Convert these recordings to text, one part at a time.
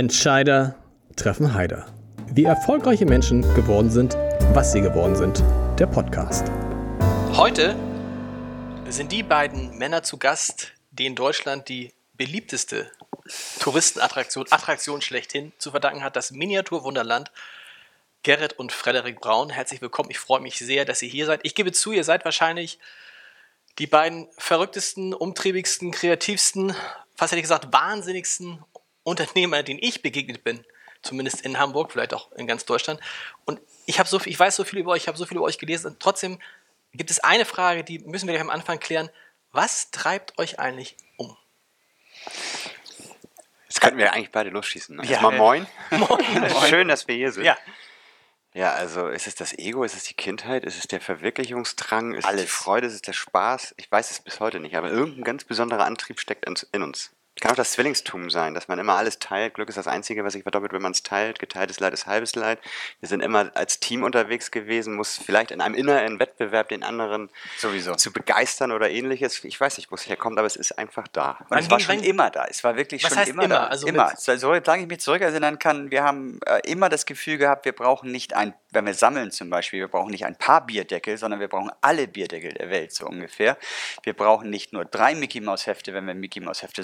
Entscheider treffen Heider. Wie erfolgreiche Menschen geworden sind, was sie geworden sind. Der Podcast. Heute sind die beiden Männer zu Gast, die in Deutschland die beliebteste Touristenattraktion, Attraktion schlechthin zu verdanken hat, das Miniaturwunderland. Gerrit und Frederik Braun, herzlich willkommen. Ich freue mich sehr, dass ihr hier seid. Ich gebe zu, ihr seid wahrscheinlich die beiden verrücktesten, umtriebigsten, kreativsten, fast hätte ich gesagt, wahnsinnigsten Unternehmer, denen ich begegnet bin, zumindest in Hamburg, vielleicht auch in ganz Deutschland. Und ich habe so viel, ich weiß so viel über euch, ich habe so viel über euch gelesen. Und trotzdem gibt es eine Frage, die müssen wir gleich am Anfang klären. Was treibt euch eigentlich um? Jetzt könnten wir eigentlich beide losschießen. Ne? Ja. Erstmal moin. Moin. Schön, dass wir hier sind. Ja. Ja, also ist es das Ego, ist es die Kindheit, ist es der Verwirklichungsdrang, ist es die Alles. Freude, ist es der Spaß? Ich weiß es bis heute nicht, aber irgendein ganz besonderer Antrieb steckt in uns. Kann auch das Zwillingstum sein, dass man immer alles teilt. Glück ist das Einzige, was sich verdoppelt, wenn man es teilt. Geteiltes Leid ist halbes Leid. Wir sind immer als Team unterwegs gewesen, muss vielleicht in einem inneren Wettbewerb den anderen Sowieso. zu begeistern oder ähnliches. Ich weiß nicht, wo es herkommt, aber es ist einfach da. Und Wann es war schon wann- immer da. Es war wirklich Was schon heißt immer, immer? da. Also immer. So, solange ich mich zurückerinnern kann, wir haben äh, immer das Gefühl gehabt, wir brauchen nicht ein, wenn wir sammeln zum Beispiel, wir brauchen nicht ein paar Bierdeckel, sondern wir brauchen alle Bierdeckel der Welt, so ungefähr. Wir brauchen nicht nur drei Mickey Maus Hefte, wenn wir Mickey Maus Hefte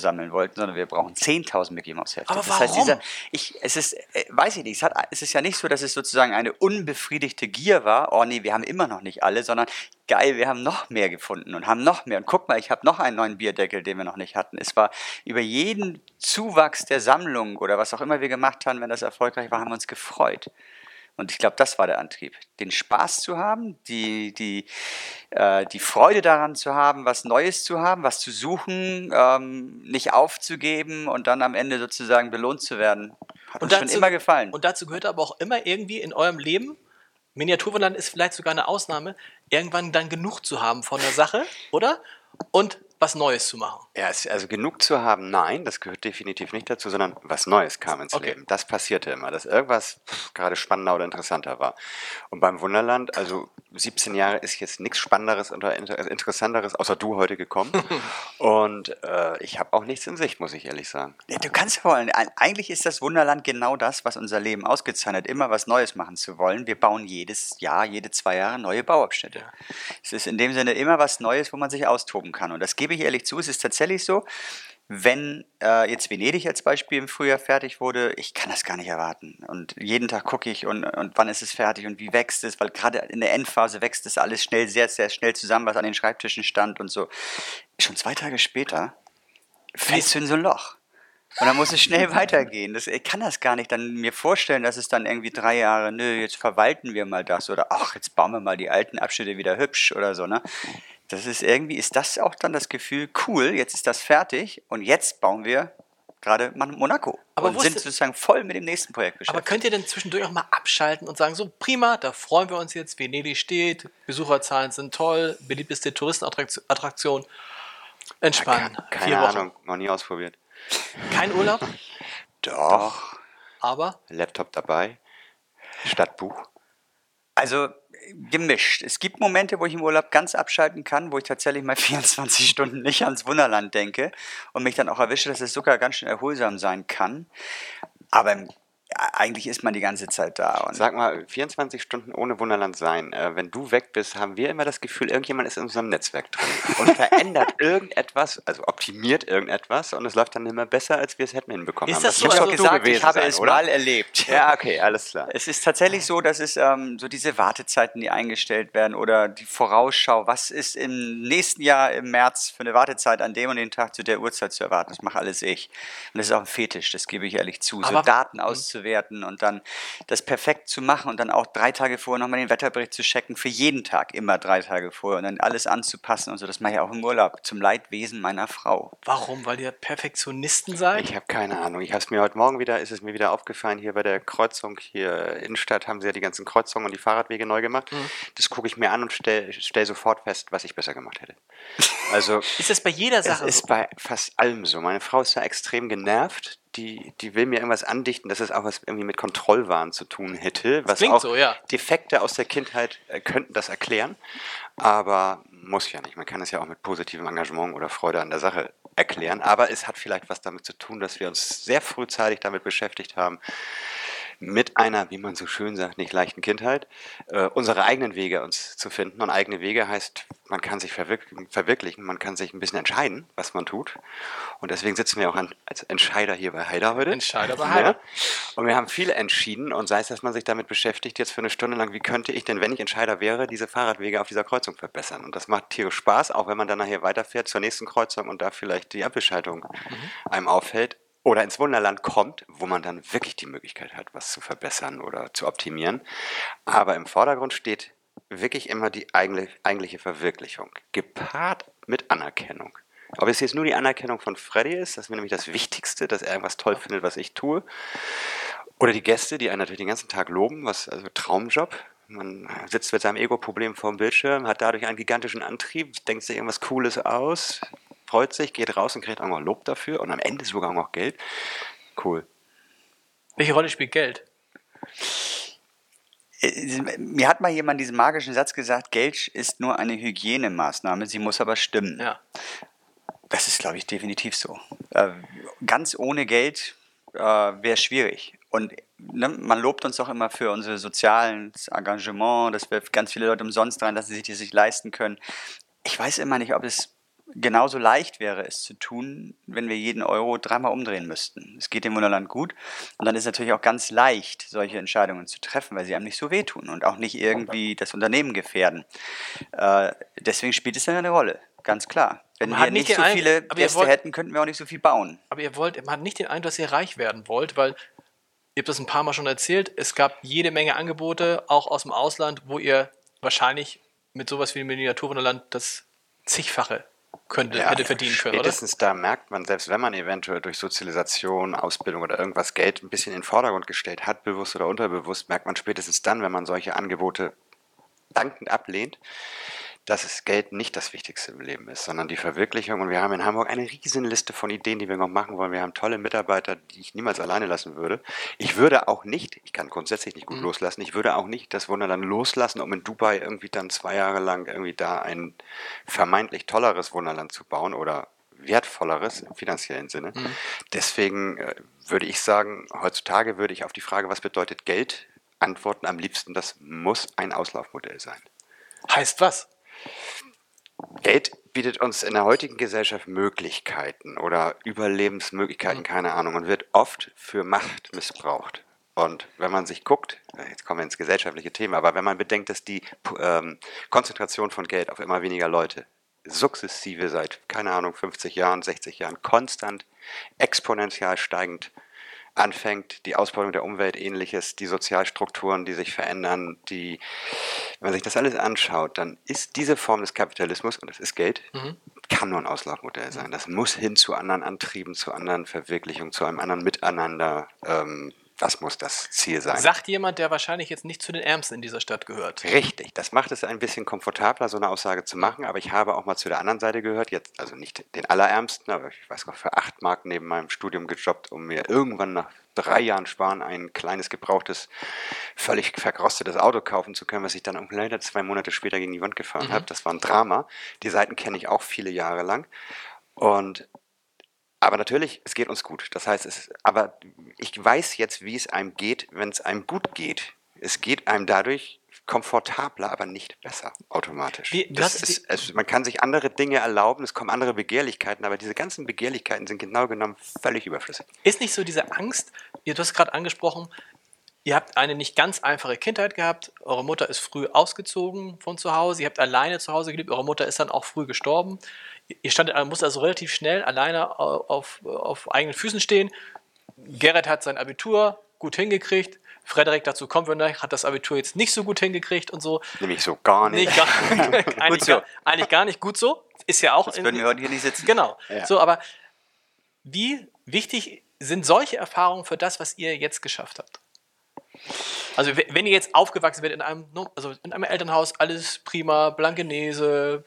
sammeln wollten, sondern wir brauchen 10.000 Mickey Maus Hefte. Aber das heißt, dieser, ich, es ist, äh, weiß ich nicht, es, hat, es ist ja nicht so, dass es sozusagen eine unbefriedigte Gier war, oh nee, wir haben immer noch nicht alle, sondern geil, wir haben noch mehr gefunden und haben noch mehr. Und guck mal, ich habe noch einen neuen Bierdeckel, den wir noch nicht hatten. Es war über jeden Zuwachs der Sammlung oder was auch immer wir gemacht haben, wenn das erfolgreich war, haben wir uns gefreut. Und ich glaube, das war der Antrieb. Den Spaß zu haben, die, die, äh, die Freude daran zu haben, was Neues zu haben, was zu suchen, ähm, nicht aufzugeben und dann am Ende sozusagen belohnt zu werden. Hat uns schon immer gefallen. Und dazu gehört aber auch immer irgendwie in eurem Leben, Miniaturwunderland ist vielleicht sogar eine Ausnahme, irgendwann dann genug zu haben von der Sache, oder? Und was Neues zu machen. Ja, es, also genug zu haben, nein, das gehört definitiv nicht dazu, sondern was Neues kam ins Okay. Leben. Das passierte immer, dass irgendwas pff, gerade spannender oder interessanter war. Und beim Wunderland, also 17 Jahre ist jetzt nichts Spannenderes oder Inter Interessanteres, außer du heute gekommen. Und äh, ich habe auch nichts in Sicht, muss ich ehrlich sagen. Ja, Du kannst ja wollen. Eigentlich ist das Wunderland genau das, was unser Leben ausgezeichnet, immer was Neues machen zu wollen. Wir bauen jedes Jahr, jede zwei Jahre neue Bauabschnitte. Es ist in dem Sinne immer was Neues, wo man sich austoben kann. Und das gebe ich ehrlich zu, es ist tatsächlich so, wenn äh, jetzt Venedig als Beispiel im Frühjahr fertig wurde, ich kann das gar nicht erwarten. Und jeden Tag gucke ich und, und wann ist es fertig und wie wächst es, weil gerade in der Endphase wächst es alles schnell, sehr, sehr schnell zusammen, was an den Schreibtischen stand und so. Schon zwei Tage später fällst du in so ein Loch. Und dann muss es schnell weitergehen. Das, ich kann das gar nicht dann mir vorstellen, dass es dann irgendwie drei Jahre, nö, jetzt verwalten wir mal das oder ach, jetzt bauen wir mal die alten Abschnitte wieder hübsch oder so, ne? Das ist irgendwie, ist das auch dann das Gefühl, cool, jetzt ist das fertig und jetzt bauen wir gerade Mon- Monaco. Aber und sind sozusagen voll mit dem nächsten Projekt Aber beschäftigt. könnt ihr denn zwischendurch auch mal abschalten und sagen, so prima, da freuen wir uns jetzt, Venedig steht, Besucherzahlen sind toll, beliebteste Touristenattraktion. Entspannen. Keine, keine Wochen. Ahnung, noch nie ausprobiert. Kein Urlaub, Doch. aber Laptop dabei, Stadtbuch. Also gemischt. Es gibt Momente, wo ich im Urlaub ganz abschalten kann, wo ich tatsächlich mal 24 Stunden nicht ans Wunderland denke und mich dann auch erwische, dass es sogar ganz schön erholsam sein kann. Aber im, eigentlich ist man die ganze Zeit da. Und Sag mal, 24 Stunden ohne Wunderland sein. Äh, wenn du weg bist, haben wir immer das Gefühl, irgendjemand ist in unserem Netzwerk drin und verändert irgendetwas, also optimiert irgendetwas und es läuft dann immer besser, als wir es hätten hinbekommen. Ist haben. das so? Also gesagt, gewesen ich habe sein, es oder? mal erlebt. Ja, okay, alles klar. Es ist tatsächlich so, dass es ähm, so diese Wartezeiten, die eingestellt werden oder die Vorausschau, was ist im nächsten Jahr im März für eine Wartezeit an dem und den Tag zu der Uhrzeit zu erwarten, das mache alles ich. Und das ist auch ein Fetisch, das gebe ich ehrlich zu. Aber- so Daten auszuwerten und dann das perfekt zu machen und dann auch drei Tage vorher nochmal den Wetterbericht zu checken, für jeden Tag immer drei Tage vorher und dann alles anzupassen und so. Das mache ich auch im Urlaub, zum Leidwesen meiner Frau. warum? Weil ihr Perfektionisten seid? Ich habe keine Ahnung. Ich habe es mir heute Morgen wieder, ist es mir wieder aufgefallen, hier bei der Kreuzung hier Innenstadt haben sie ja die ganzen Kreuzungen und die Fahrradwege neu gemacht. Mhm. Das gucke ich mir an und stelle stell sofort fest, was ich besser gemacht hätte. Also Ist das bei jeder es Sache ist so? bei fast allem so. Meine Frau ist da extrem genervt. Die, die will mir irgendwas andichten, dass es auch was irgendwie mit Kontrollwahn zu tun hätte. Was klingt auch so, ja. Defekte aus der Kindheit äh, könnten das erklären, aber muss ja nicht. Man kann es ja auch mit positivem Engagement oder Freude an der Sache erklären. Aber es hat vielleicht was damit zu tun, dass wir uns sehr frühzeitig damit beschäftigt haben, mit einer, wie man so schön sagt, nicht leichten Kindheit, äh, unsere eigenen Wege uns zu finden. Und eigene Wege heißt, man kann sich verwirk verwirklichen, man kann sich ein bisschen entscheiden, was man tut. Und deswegen sitzen wir auch an, als Entscheider hier bei Heider heute. Entscheider bei Heider. Ja. Und wir haben viel entschieden und sei es, dass man sich damit beschäftigt, jetzt für eine Stunde lang, wie könnte ich denn, wenn ich Entscheider wäre, diese Fahrradwege auf dieser Kreuzung verbessern. Und das macht tierisch Spaß, auch wenn man dann nachher weiterfährt zur nächsten Kreuzung und da vielleicht die Ampelschaltung einem auffällt oder ins Wunderland kommt, wo man dann wirklich die Möglichkeit hat, was zu verbessern oder zu optimieren. Aber im Vordergrund steht wirklich immer die eigentliche Verwirklichung, gepaart mit Anerkennung. Ob es jetzt nur die Anerkennung von Freddy ist, das ist mir nämlich das Wichtigste, dass er irgendwas toll findet, was ich tue. Oder die Gäste, die einen natürlich den ganzen Tag loben, was also Traumjob. Man sitzt mit seinem Ego-Problem vor dem Bildschirm, hat dadurch einen gigantischen Antrieb, denkt sich irgendwas Cooles aus, freut sich, geht raus und kriegt auch noch Lob dafür und am Ende sogar auch noch Geld. Cool. Welche Rolle spielt Geld? Äh, Mir hat mal jemand diesen magischen Satz gesagt, Geld ist nur eine Hygienemaßnahme, sie muss aber stimmen. Ja. Das ist, glaube ich, definitiv so. Äh, ganz ohne Geld äh, wäre schwierig. Und ne, man lobt uns auch immer für unser soziales Engagement, dass wir ganz viele Leute umsonst dran, dass sie sich das sich leisten können. Ich weiß immer nicht, ob es genauso leicht wäre, es zu tun, wenn wir jeden Euro dreimal umdrehen müssten. Es geht dem Wunderland gut und dann ist es natürlich auch ganz leicht, solche Entscheidungen zu treffen, weil sie einem nicht so wehtun und auch nicht irgendwie das Unternehmen gefährden. Äh, deswegen spielt es ja eine Rolle, ganz klar. Wenn Man wir nicht nicht so viele Gäste wollt- hätten, könnten wir auch nicht so viel bauen. Aber ihr wollt, man hat nicht den Eindruck, dass ihr reich werden wollt, weil ihr habt das ein paar Mal schon erzählt, es gab jede Menge Angebote, auch aus dem Ausland, wo ihr wahrscheinlich mit sowas wie dem Miniaturwunderland das zigfache könnte, hätte verdienen können, oder? Spätestens da merkt man, selbst wenn man eventuell durch Sozialisation, Ausbildung oder irgendwas Geld ein bisschen in den Vordergrund gestellt hat, bewusst oder unterbewusst, merkt man spätestens dann, wenn man solche Angebote dankend ablehnt, dass es Geld nicht das Wichtigste im Leben ist, sondern die Verwirklichung. Und wir haben in Hamburg eine riesen Liste von Ideen, die wir noch machen wollen. Wir haben tolle Mitarbeiter, die ich niemals alleine lassen würde. Ich würde auch nicht, ich kann grundsätzlich nicht gut loslassen, ich würde auch nicht das Wunderland loslassen, um in Dubai irgendwie dann zwei Jahre lang irgendwie da ein vermeintlich tolleres Wunderland zu bauen oder wertvolleres im finanziellen Sinne. Deswegen äh, würde ich sagen, heutzutage würde ich auf die Frage, was bedeutet Geld, antworten am liebsten, das muss ein Auslaufmodell sein. Heißt was? Geld bietet uns in der heutigen Gesellschaft Möglichkeiten oder Überlebensmöglichkeiten, keine Ahnung, und wird oft für Macht missbraucht. Und wenn man sich guckt, jetzt kommen wir ins gesellschaftliche Thema, aber wenn man bedenkt, dass die ähm, Konzentration von Geld auf immer weniger Leute sukzessive seit, keine Ahnung, 50 Jahren, 60 Jahren konstant, exponentiell steigend anfängt, die Ausbeutung der Umwelt ähnliches, die Sozialstrukturen, die sich verändern, die, wenn man sich das alles anschaut, dann ist diese Form des Kapitalismus, und das ist Geld, kann nur ein Auslaufmodell sein. Das muss hin zu anderen Antrieben, zu anderen Verwirklichungen, zu einem anderen Miteinander. Ähm, das muss das Ziel sein. Sagt jemand, der wahrscheinlich jetzt nicht zu den Ärmsten in dieser Stadt gehört. Richtig, das macht es ein bisschen komfortabler, so eine Aussage zu machen, aber ich habe auch mal zu der anderen Seite gehört, jetzt also nicht den allerärmsten, aber ich weiß noch, für acht Mark neben meinem Studium gejobbt, um mir irgendwann nach drei Jahren Sparen ein kleines, gebrauchtes, völlig verkrostetes Auto kaufen zu können, was ich dann leider zwei Monate später gegen die Wand gefahren habe. Das war ein Drama. Die Seiten kenne ich auch viele Jahre lang. Und aber natürlich, es geht uns gut. Das heißt, es, aber ich weiß jetzt, wie es einem geht, wenn es einem gut geht. Es geht einem dadurch komfortabler, aber nicht besser automatisch. Wie- ist, es, man kann sich andere Dinge erlauben, es kommen andere Begehrlichkeiten, aber diese ganzen Begehrlichkeiten sind genau genommen völlig überflüssig. Ist nicht so diese Angst, du hast gerade angesprochen, ihr habt eine nicht ganz einfache Kindheit gehabt, eure Mutter ist früh ausgezogen von zu Hause, ihr habt alleine zu Hause gelebt, eure Mutter ist dann auch früh gestorben. Ihr standet, musst also relativ schnell alleine auf, auf eigenen Füßen stehen. Gerrit hat sein Abitur gut hingekriegt. Frederik, dazu kommen wir noch, hat das Abitur jetzt nicht so gut hingekriegt und so. Nämlich so gar nicht. Nee, gar, eigentlich, so. gar, eigentlich gar nicht gut so. Ist ja auch. In- würden wir heute hier nicht sitzen. Genau. Ja. So, aber wie wichtig sind solche Erfahrungen für das, was ihr jetzt geschafft habt? Also we- wenn ihr jetzt aufgewachsen werdet in einem, no- also in einem Elternhaus, alles prima, Blankenese,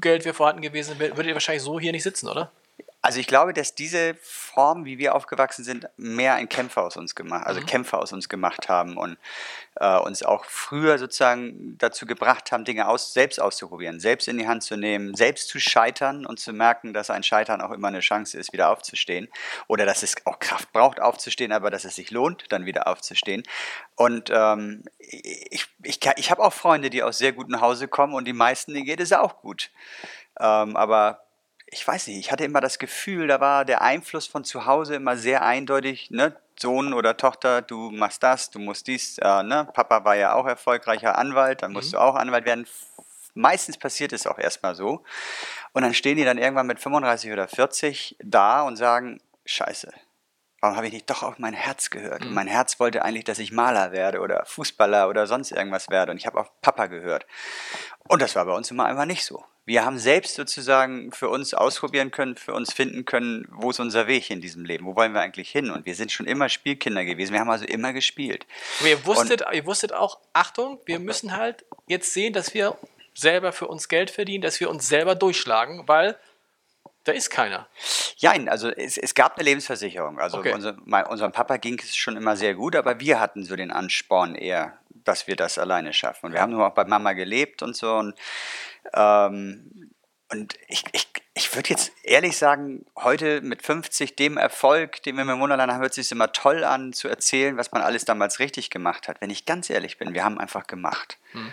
Geld wäre vorhanden gewesen, würdet ihr wahrscheinlich so hier nicht sitzen, oder? Also ich glaube, dass diese Form, wie wir aufgewachsen sind, mehr ein Kämpfer aus uns gemacht, also Kämpfer aus uns gemacht haben und äh, uns auch früher sozusagen dazu gebracht haben, Dinge aus, selbst auszuprobieren, selbst in die Hand zu nehmen, selbst zu scheitern und zu merken, dass ein Scheitern auch immer eine Chance ist, wieder aufzustehen. Oder dass es auch Kraft braucht, aufzustehen, aber dass es sich lohnt, dann wieder aufzustehen. Und ähm, ich, ich, ich habe auch Freunde, die aus sehr gutem Hause kommen und die meisten, denen geht es auch gut. Ähm, aber ich weiß nicht, ich hatte immer das Gefühl, da war der Einfluss von zu Hause immer sehr eindeutig, ne? Sohn oder Tochter, du machst das, du musst dies, äh, ne? Papa war ja auch erfolgreicher Anwalt, dann musst mhm. du auch Anwalt werden. Meistens passiert es auch erstmal so. Und dann stehen die dann irgendwann mit 35 oder 40 da und sagen, scheiße, warum habe ich nicht doch auf mein Herz gehört? Mhm. mein Herz wollte eigentlich, dass ich Maler werde oder Fußballer oder sonst irgendwas werde. Und ich habe auf Papa gehört. Und das war bei uns immer einfach nicht so. Wir haben selbst sozusagen für uns ausprobieren können, für uns finden können, wo ist unser Weg in diesem Leben, wo wollen wir eigentlich hin? Und wir sind schon immer Spielkinder gewesen. Wir haben also immer gespielt. Aber ihr wusstet, Und, ihr wusstet auch, Achtung, wir müssen halt jetzt sehen, dass wir selber für uns Geld verdienen, dass wir uns selber durchschlagen, weil da ist keiner. Ja, also es, es gab eine Lebensversicherung. Also okay. unser, mein, unserem Papa ging es schon immer sehr gut, aber wir hatten so den Ansporn eher, dass wir das alleine schaffen. Und wir haben nur auch bei Mama gelebt und so. Und ähm, und ich, ich, ich würde jetzt ehrlich sagen, heute mit 50 dem Erfolg, den wir mit Wunderland haben, hört sich immer toll an, zu erzählen, was man alles damals richtig gemacht hat. Wenn ich ganz ehrlich bin, wir haben einfach gemacht. Hm.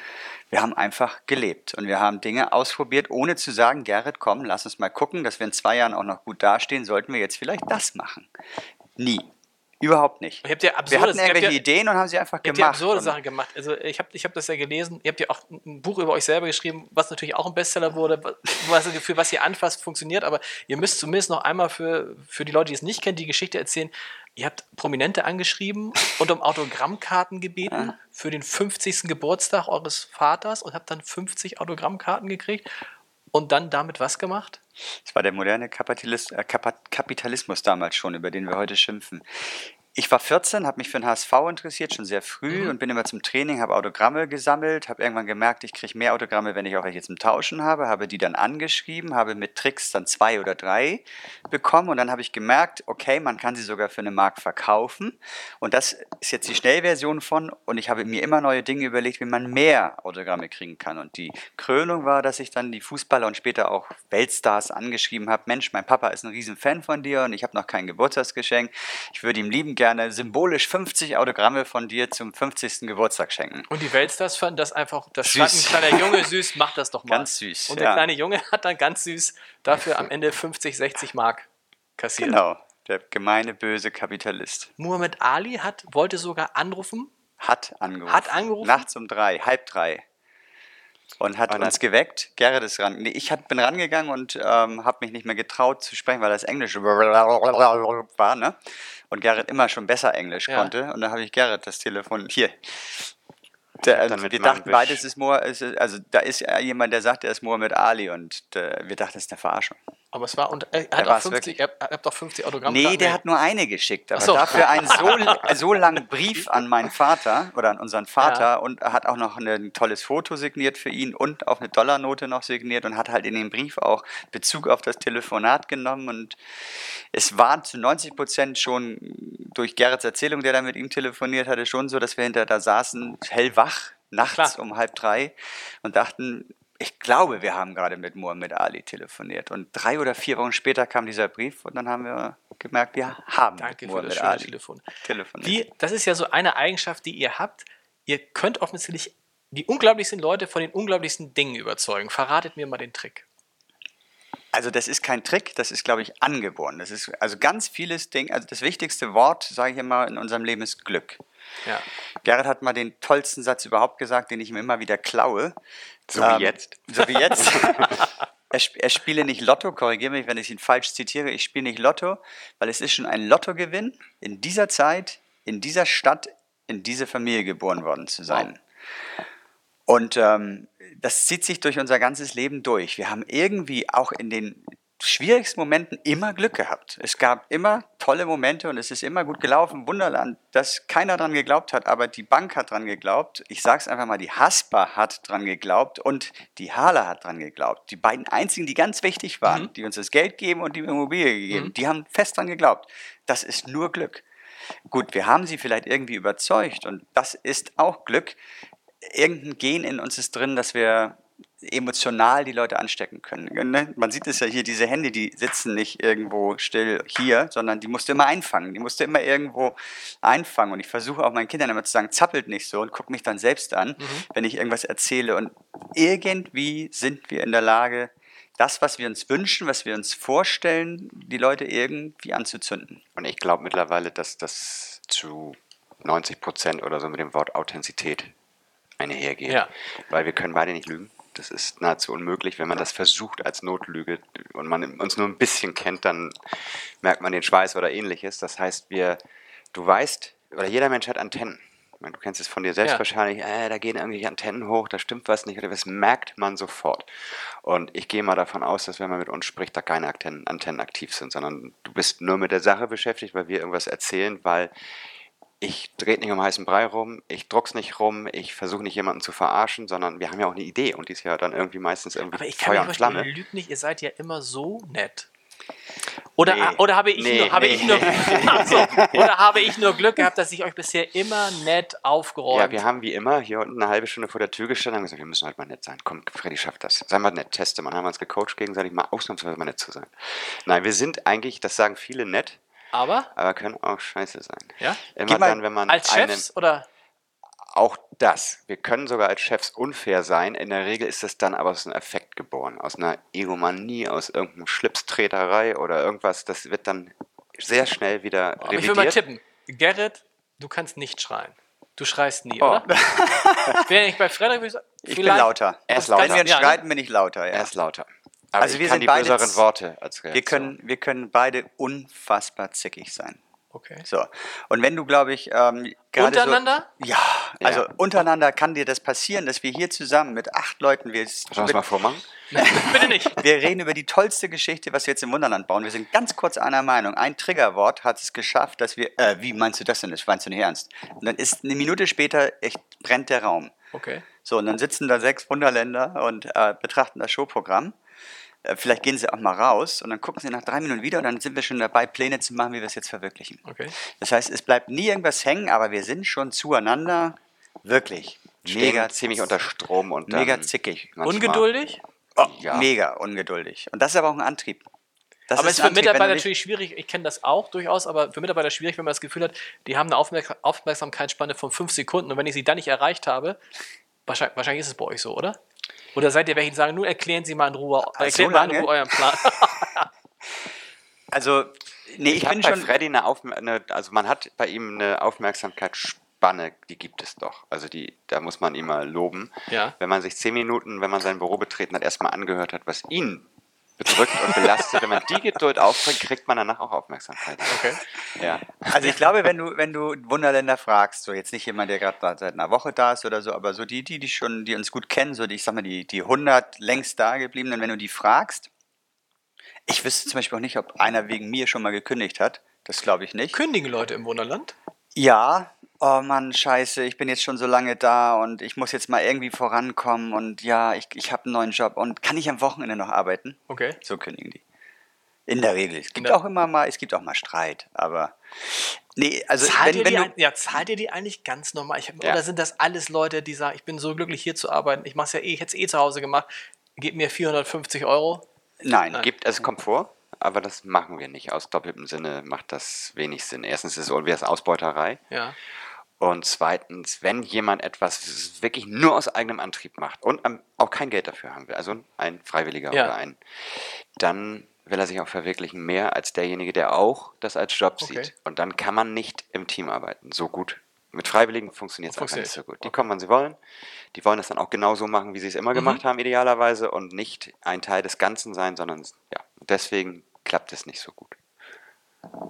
Wir haben einfach gelebt und wir haben Dinge ausprobiert, ohne zu sagen, Gerrit, komm, lass uns mal gucken, dass wir in zwei Jahren auch noch gut dastehen, sollten wir jetzt vielleicht das machen. Nie. Überhaupt nicht. Habt ihr absurde, Wir hatten irgendwelche ja, Ideen und haben sie einfach gemacht. Ihr habt absurde Sachen gemacht. Also ich habe ich hab das ja gelesen. Ihr habt ja auch ein Buch über euch selber geschrieben, was natürlich auch ein Bestseller wurde, was, für was ihr anfasst, funktioniert. Aber ihr müsst zumindest noch einmal für, für die Leute, die es nicht kennen, die Geschichte erzählen. Ihr habt Prominente angeschrieben und um Autogrammkarten gebeten ja. für den 50. Geburtstag eures Vaters und habt dann 50 Autogrammkarten gekriegt und dann damit was gemacht? Das war der moderne äh, Kapitalismus damals schon, über den wir heute schimpfen. Ich war 14, habe mich für den HSV interessiert, schon sehr früh mhm. und bin immer zum Training, habe Autogramme gesammelt, habe irgendwann gemerkt, ich kriege mehr Autogramme, wenn ich auch welche zum Tauschen habe, habe die dann angeschrieben, habe mit Tricks dann zwei oder drei bekommen und dann habe ich gemerkt, okay, man kann sie sogar für eine Mark verkaufen und das ist jetzt die Schnellversion von und ich habe mir immer neue Dinge überlegt, wie man mehr Autogramme kriegen kann und die Krönung war, dass ich dann die Fußballer und später auch Weltstars angeschrieben habe, Mensch, mein Papa ist ein riesen Fan von dir und ich habe noch kein Geburtstagsgeschenk, ich würde ihm lieben gerne symbolisch 50 Autogramme von dir zum 50. Geburtstag schenken. Und die Weltstars fanden das einfach, das süß. ein kleiner Junge süß, mach das doch mal. Ganz süß. Und der ja. kleine Junge hat dann ganz süß dafür am Ende 50, 60 Mark kassiert. Genau, der gemeine, böse Kapitalist. Muhammad Ali hat, wollte sogar anrufen. Hat angerufen. Hat angerufen. Nachts um drei, halb drei und hat uns geweckt. Gerrit ist ran. Nee, ich hab, bin rangegangen und ähm, habe mich nicht mehr getraut zu sprechen, weil das Englisch war, ne? Und Gerrit immer schon besser Englisch ja. konnte. Und dann habe ich Gerrit das Telefon hier. Der, wir dachten beides ist Mohammed, also da ist jemand, der sagt, er ist Mohammed Ali und äh, wir dachten, das ist eine Verarschung. Aber es war, und er hat auch 50, er hat doch 50 Autogramme. Nee, der hat nur eine geschickt, aber so. dafür einen so, so langen Brief an meinen Vater oder an unseren Vater ja. und hat auch noch ein tolles Foto signiert für ihn und auch eine Dollarnote noch signiert und hat halt in dem Brief auch Bezug auf das Telefonat genommen und es war zu 90 Prozent schon durch Gerrits Erzählung, der da mit ihm telefoniert hatte, schon so, dass wir hinter da saßen, hellwach, nachts Klar. um halb drei und dachten, ich glaube, wir haben gerade mit Muhammad Ali telefoniert. Und drei oder vier Wochen später kam dieser Brief und dann haben wir gemerkt, wir haben Danke mit Muhammad Ali Telefon. telefoniert. Wie, das ist ja so eine Eigenschaft, die ihr habt. Ihr könnt offensichtlich die unglaublichsten Leute von den unglaublichsten Dingen überzeugen. Verratet mir mal den Trick. Also das ist kein Trick, das ist, glaube ich, angeboren. Das ist also ganz vieles Ding. Also das wichtigste Wort, sage ich immer, in unserem Leben ist Glück. Ja. Gerrit hat mal den tollsten Satz überhaupt gesagt, den ich ihm immer wieder klaue. So ähm, wie jetzt. So wie jetzt. er, er spiele nicht Lotto, korrigiere mich, wenn ich ihn falsch zitiere, ich spiele nicht Lotto, weil es ist schon ein Lottogewinn, in dieser Zeit, in dieser Stadt, in diese Familie geboren worden zu sein. Wow. Und ähm, das zieht sich durch unser ganzes Leben durch. Wir haben irgendwie auch in den schwierigsten Momenten immer Glück gehabt. Es gab immer tolle Momente und es ist immer gut gelaufen. Wunderland, dass keiner dran geglaubt hat, aber die Bank hat dran geglaubt. Ich sage es einfach mal, die Haspa hat dran geglaubt und die Hala hat dran geglaubt. Die beiden einzigen, die ganz wichtig waren, Mhm. die uns das Geld geben und die Immobilie gegeben, die haben fest dran geglaubt. Das ist nur Glück. Gut, wir haben sie vielleicht irgendwie überzeugt und das ist auch Glück. Irgendein Gen in uns ist drin, dass wir emotional die Leute anstecken können. Ne? Man sieht es ja hier, diese Hände, die sitzen nicht irgendwo still hier, sondern die musst du immer einfangen. Die musst du immer irgendwo einfangen. Und ich versuche auch meinen Kindern immer zu sagen, zappelt nicht so und guck mich dann selbst an, wenn ich irgendwas erzähle. Und irgendwie sind wir in der Lage, das, was wir uns wünschen, was wir uns vorstellen, die Leute irgendwie anzuzünden. Und ich glaube mittlerweile, dass das zu 90 Prozent oder so mit dem Wort Authentizität einhergeht. Ja. Weil wir können beide nicht lügen. Das ist nahezu unmöglich. Wenn man das versucht als Notlüge und man uns nur ein bisschen kennt, dann merkt man den Schweiß oder ähnliches. Das heißt, wir, du weißt, oder jeder Mensch hat Antennen. Du kennst es von dir selbst Ja. wahrscheinlich, äh, da gehen irgendwelche Antennen hoch, da stimmt was nicht, oder das merkt man sofort. Und ich gehe mal davon aus, dass wenn man mit uns spricht, da keine Antennen, Antennen aktiv sind, sondern du bist nur mit der Sache beschäftigt, weil wir irgendwas erzählen, weil ich drehe nicht um heißen Brei rum, ich druck's nicht rum, ich versuche nicht jemanden zu verarschen, sondern wir haben ja auch eine Idee und die ist ja dann irgendwie meistens irgendwie Aber ich kann Feuer mir und Flamme. ihr lügt nicht, ihr seid ja immer so nett. Oder, Nee. oder habe ich Nee, nur, habe nee. ich nur, Ach so, oder habe ich nur Glück gehabt, dass ich euch bisher immer nett aufgeräumt Ja, wir haben wie immer hier unten eine halbe Stunde vor der Tür gestanden und gesagt, wir müssen heute mal nett sein. Komm, Freddy schafft das. Sei mal nett, teste mal. Haben wir uns gecoacht, gegenseitig mal ausnahmsweise mal nett zu sein. Nein, wir sind eigentlich, das sagen viele nett, Aber, aber können auch scheiße sein. ja, Immer Gib mal dann, wenn man als einen- Chefs oder Auch das. Wir können sogar als Chefs unfair sein. In der Regel ist es dann aber aus einem Effekt geboren. Aus einer Egomanie, aus irgendeiner Schlipstreterei oder irgendwas. Das wird dann sehr schnell wieder Aber ich will mal revidiert. tippen. Gerrit, du kannst nicht schreien. Du schreist nie, Oh. oder? Wäre ich bei Frederik, ich bin vielleicht- lauter. Er ist Wenn lauter. wir uns Ja, ne? streiten, bin ich lauter. Ja. Er ist lauter. Aber Also ich wir kann sind die beide böseren Worte als Reaktion. Wir können, wir können beide unfassbar zickig sein. Okay. So. Und wenn du, glaube ich, ähm, gerade Untereinander? So, ja, also Ja. untereinander kann dir das passieren, dass wir hier zusammen mit acht Leuten, wir, Sollen wir es mal vormachen? Bitte nicht. wir reden über die tollste Geschichte, was wir jetzt im Wunderland bauen. Wir sind ganz kurz einer Meinung. Ein Triggerwort hat es geschafft, dass wir, äh, wie meinst du das denn? Das meinst du nicht ernst? Und dann ist eine Minute später echt brennt der Raum. Okay. So, und dann sitzen da sechs Wunderländer und äh, betrachten das Showprogramm. Äh, vielleicht gehen sie auch mal raus und dann gucken sie nach drei Minuten wieder und dann sind wir schon dabei, Pläne zu machen, wie wir es jetzt verwirklichen. Okay. Das heißt, es bleibt nie irgendwas hängen, aber wir sind schon zueinander wirklich mega, ziemlich unter Strom und mega zickig. manchmal- Ungeduldig? Oh, Ja. Mega ungeduldig. Und das ist aber auch ein Antrieb. Das aber ist es ist für Antrieb, Mitarbeiter natürlich schwierig, ich kenne das auch durchaus, aber für Mitarbeiter schwierig, wenn man das Gefühl hat, die haben eine Aufmerk Aufmerksamkeitsspanne von fünf Sekunden und wenn ich sie dann nicht erreicht habe, wahrscheinlich, wahrscheinlich ist es bei euch so, oder? Oder seid ihr welche, die sagen, nun erklären Sie mal in Ruhe, erklärt so mal in? Ruhe euren Plan. Also, nee, ich, Ich, bin schon. Freddy eine, Aufmer eine, also man hat bei ihm eine Aufmerksamkeitsspanne, die gibt es doch. Also die, da muss man ihn mal loben. Ja. Wenn man sich zehn Minuten, wenn man sein Büro betreten hat, erstmal angehört hat, was ihn bedrückt und belastet, wenn man die Geduld aufbringt, kriegt man danach auch Aufmerksamkeit. Okay. Ja. Also ich glaube, wenn du, wenn du Wunderländer fragst, so jetzt nicht jemand, der gerade seit einer Woche da ist oder so, aber so die, die, die schon, die uns gut kennen, so die, ich sag mal, die, die 100 längst da gebliebenen, wenn du die fragst, ich wüsste zum Beispiel auch nicht, ob einer wegen mir schon mal gekündigt hat. Das glaube ich nicht. Kündigen Leute im Wunderland? Ja, oh Mann, scheiße, ich bin jetzt schon so lange da und ich muss jetzt mal irgendwie vorankommen und ja, ich, ich habe einen neuen Job und kann ich am Wochenende noch arbeiten? Okay. So kündigen die. In der Regel. Es gibt auch immer mal, es gibt auch mal Streit, aber nee, also Zahlt, wenn, ihr wenn die, du, ein- ja, zahlt ihr die eigentlich ganz normal? Ich Ja. Oder sind das alles Leute, die sagen, ich bin so glücklich hier zu arbeiten, ich mache es ja eh, ich hätte es eh zu Hause gemacht, gib mir 450 Euro? nein, Gibt, also es kommt vor, aber das machen wir nicht. Aus doppeltem Sinne macht das wenig Sinn. Erstens ist es wäre es Ausbeuterei. Ja. Und zweitens, wenn jemand etwas wirklich nur aus eigenem Antrieb macht und ähm, auch kein Geld dafür haben will, also ein Freiwilliger Ja. oder ein, dann will er sich auch verwirklichen mehr als derjenige, der auch das als Job Okay. sieht. Und dann kann man nicht im Team arbeiten, so gut. Mit Freiwilligen funktioniert es einfach Funktioniert. nicht so gut. Die kommen, wann sie wollen. Die wollen das dann auch genauso machen, wie sie es immer gemacht haben, idealerweise, und nicht ein Teil des Ganzen sein, sondern ja, deswegen klappt es nicht so gut.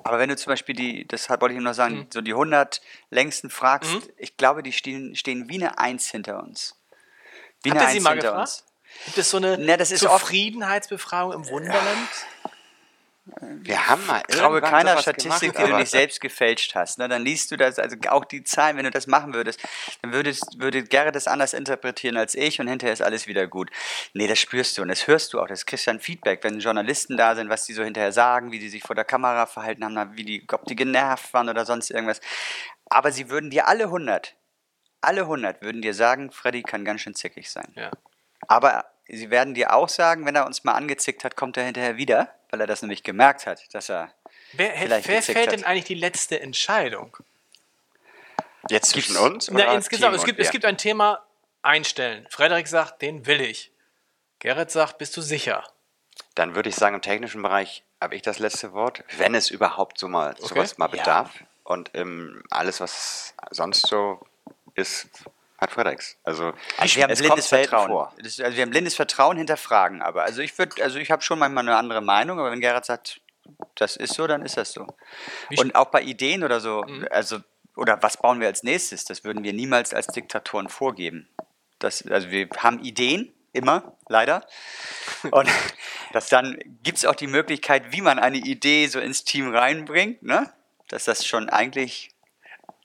Aber wenn du zum Beispiel die, deshalb wollte ich nur sagen, Mhm. so die 100 längsten fragst, ich glaube, die stehen, stehen wie eine Eins hinter uns. Wie Habt eine Eins mal hinter gefragt? uns. Gibt es so eine Ne, das ist oft- Zufriedenheitsbefragung im Wunderland? Wir haben mal traue irgendwann keiner Statistik, gemacht, die du nicht selbst gefälscht hast. Ne? Dann liest du das, also auch die Zahlen, wenn du das machen würdest, dann würdest, würde Gerrit das anders interpretieren als ich und hinterher ist alles wieder gut. Nee, das spürst du und das hörst du auch, das kriegst du ein Feedback, wenn Journalisten da sind, was die so hinterher sagen, wie die sich vor der Kamera verhalten haben, wie die, ob die genervt waren oder sonst irgendwas. Aber sie würden dir alle 100, alle 100 würden dir sagen, Freddy kann ganz schön zickig sein. Ja. Aber sie werden dir auch sagen, wenn er uns mal angezickt hat, kommt er hinterher wieder, weil er das nämlich gemerkt hat, dass er Wer, Vielleicht wer fällt hat. denn eigentlich die letzte Entscheidung? Jetzt zwischen uns? Na, oder insgesamt, Team es und gibt, es gibt ein Thema einstellen. Frederik sagt, den will ich. Gerrit sagt, bist du sicher? Dann würde ich sagen, im technischen Bereich habe ich das letzte Wort, wenn es überhaupt so mal sowas mal Ja. bedarf. Und ähm, alles, was sonst so ist, hat Fredericks. Also, Also wir haben es blindes Vertrauen. vor. Das, also wir haben blindes Vertrauen hinterfragen, aber also ich würde, also ich habe schon manchmal eine andere Meinung, aber wenn Gerhard sagt, das ist so, dann ist das so. Und auch bei Ideen oder so, also oder was bauen wir als nächstes, das würden wir niemals als Diktatoren vorgeben. Das, also wir haben Ideen, immer, leider. Und das dann gibt es auch die Möglichkeit, wie man eine Idee so ins Team reinbringt, ne? Dass das schon eigentlich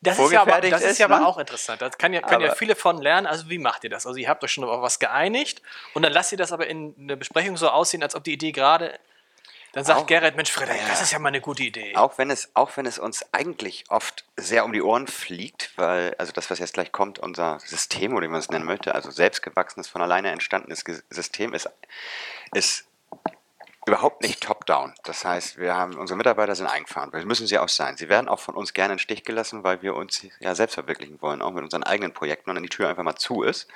Das ist ja aber, das ist ja aber ne? auch interessant. Da kann ja, können ja Aber- viele von lernen. Also wie macht ihr das? Also ihr habt euch schon auf was geeinigt und dann lasst ihr das aber in der Besprechung so aussehen, als ob die Idee gerade... Dann sagt Auch- Gerrit, Mensch, Frederik, das ist ja mal eine gute Idee. Auch wenn es, auch wenn es uns eigentlich oft sehr um die Ohren fliegt, weil, also das, was jetzt gleich kommt, unser System, oder wie man es nennen möchte, also selbstgewachsenes, von alleine entstandenes System ist, ist überhaupt nicht top-down. Das heißt, wir haben, unsere Mitarbeiter sind eingefahren, müssen sie auch sein. Sie werden auch von uns gerne im Stich gelassen, weil wir uns ja selbst verwirklichen wollen, auch mit unseren eigenen Projekten und dann die Tür einfach mal zu ist.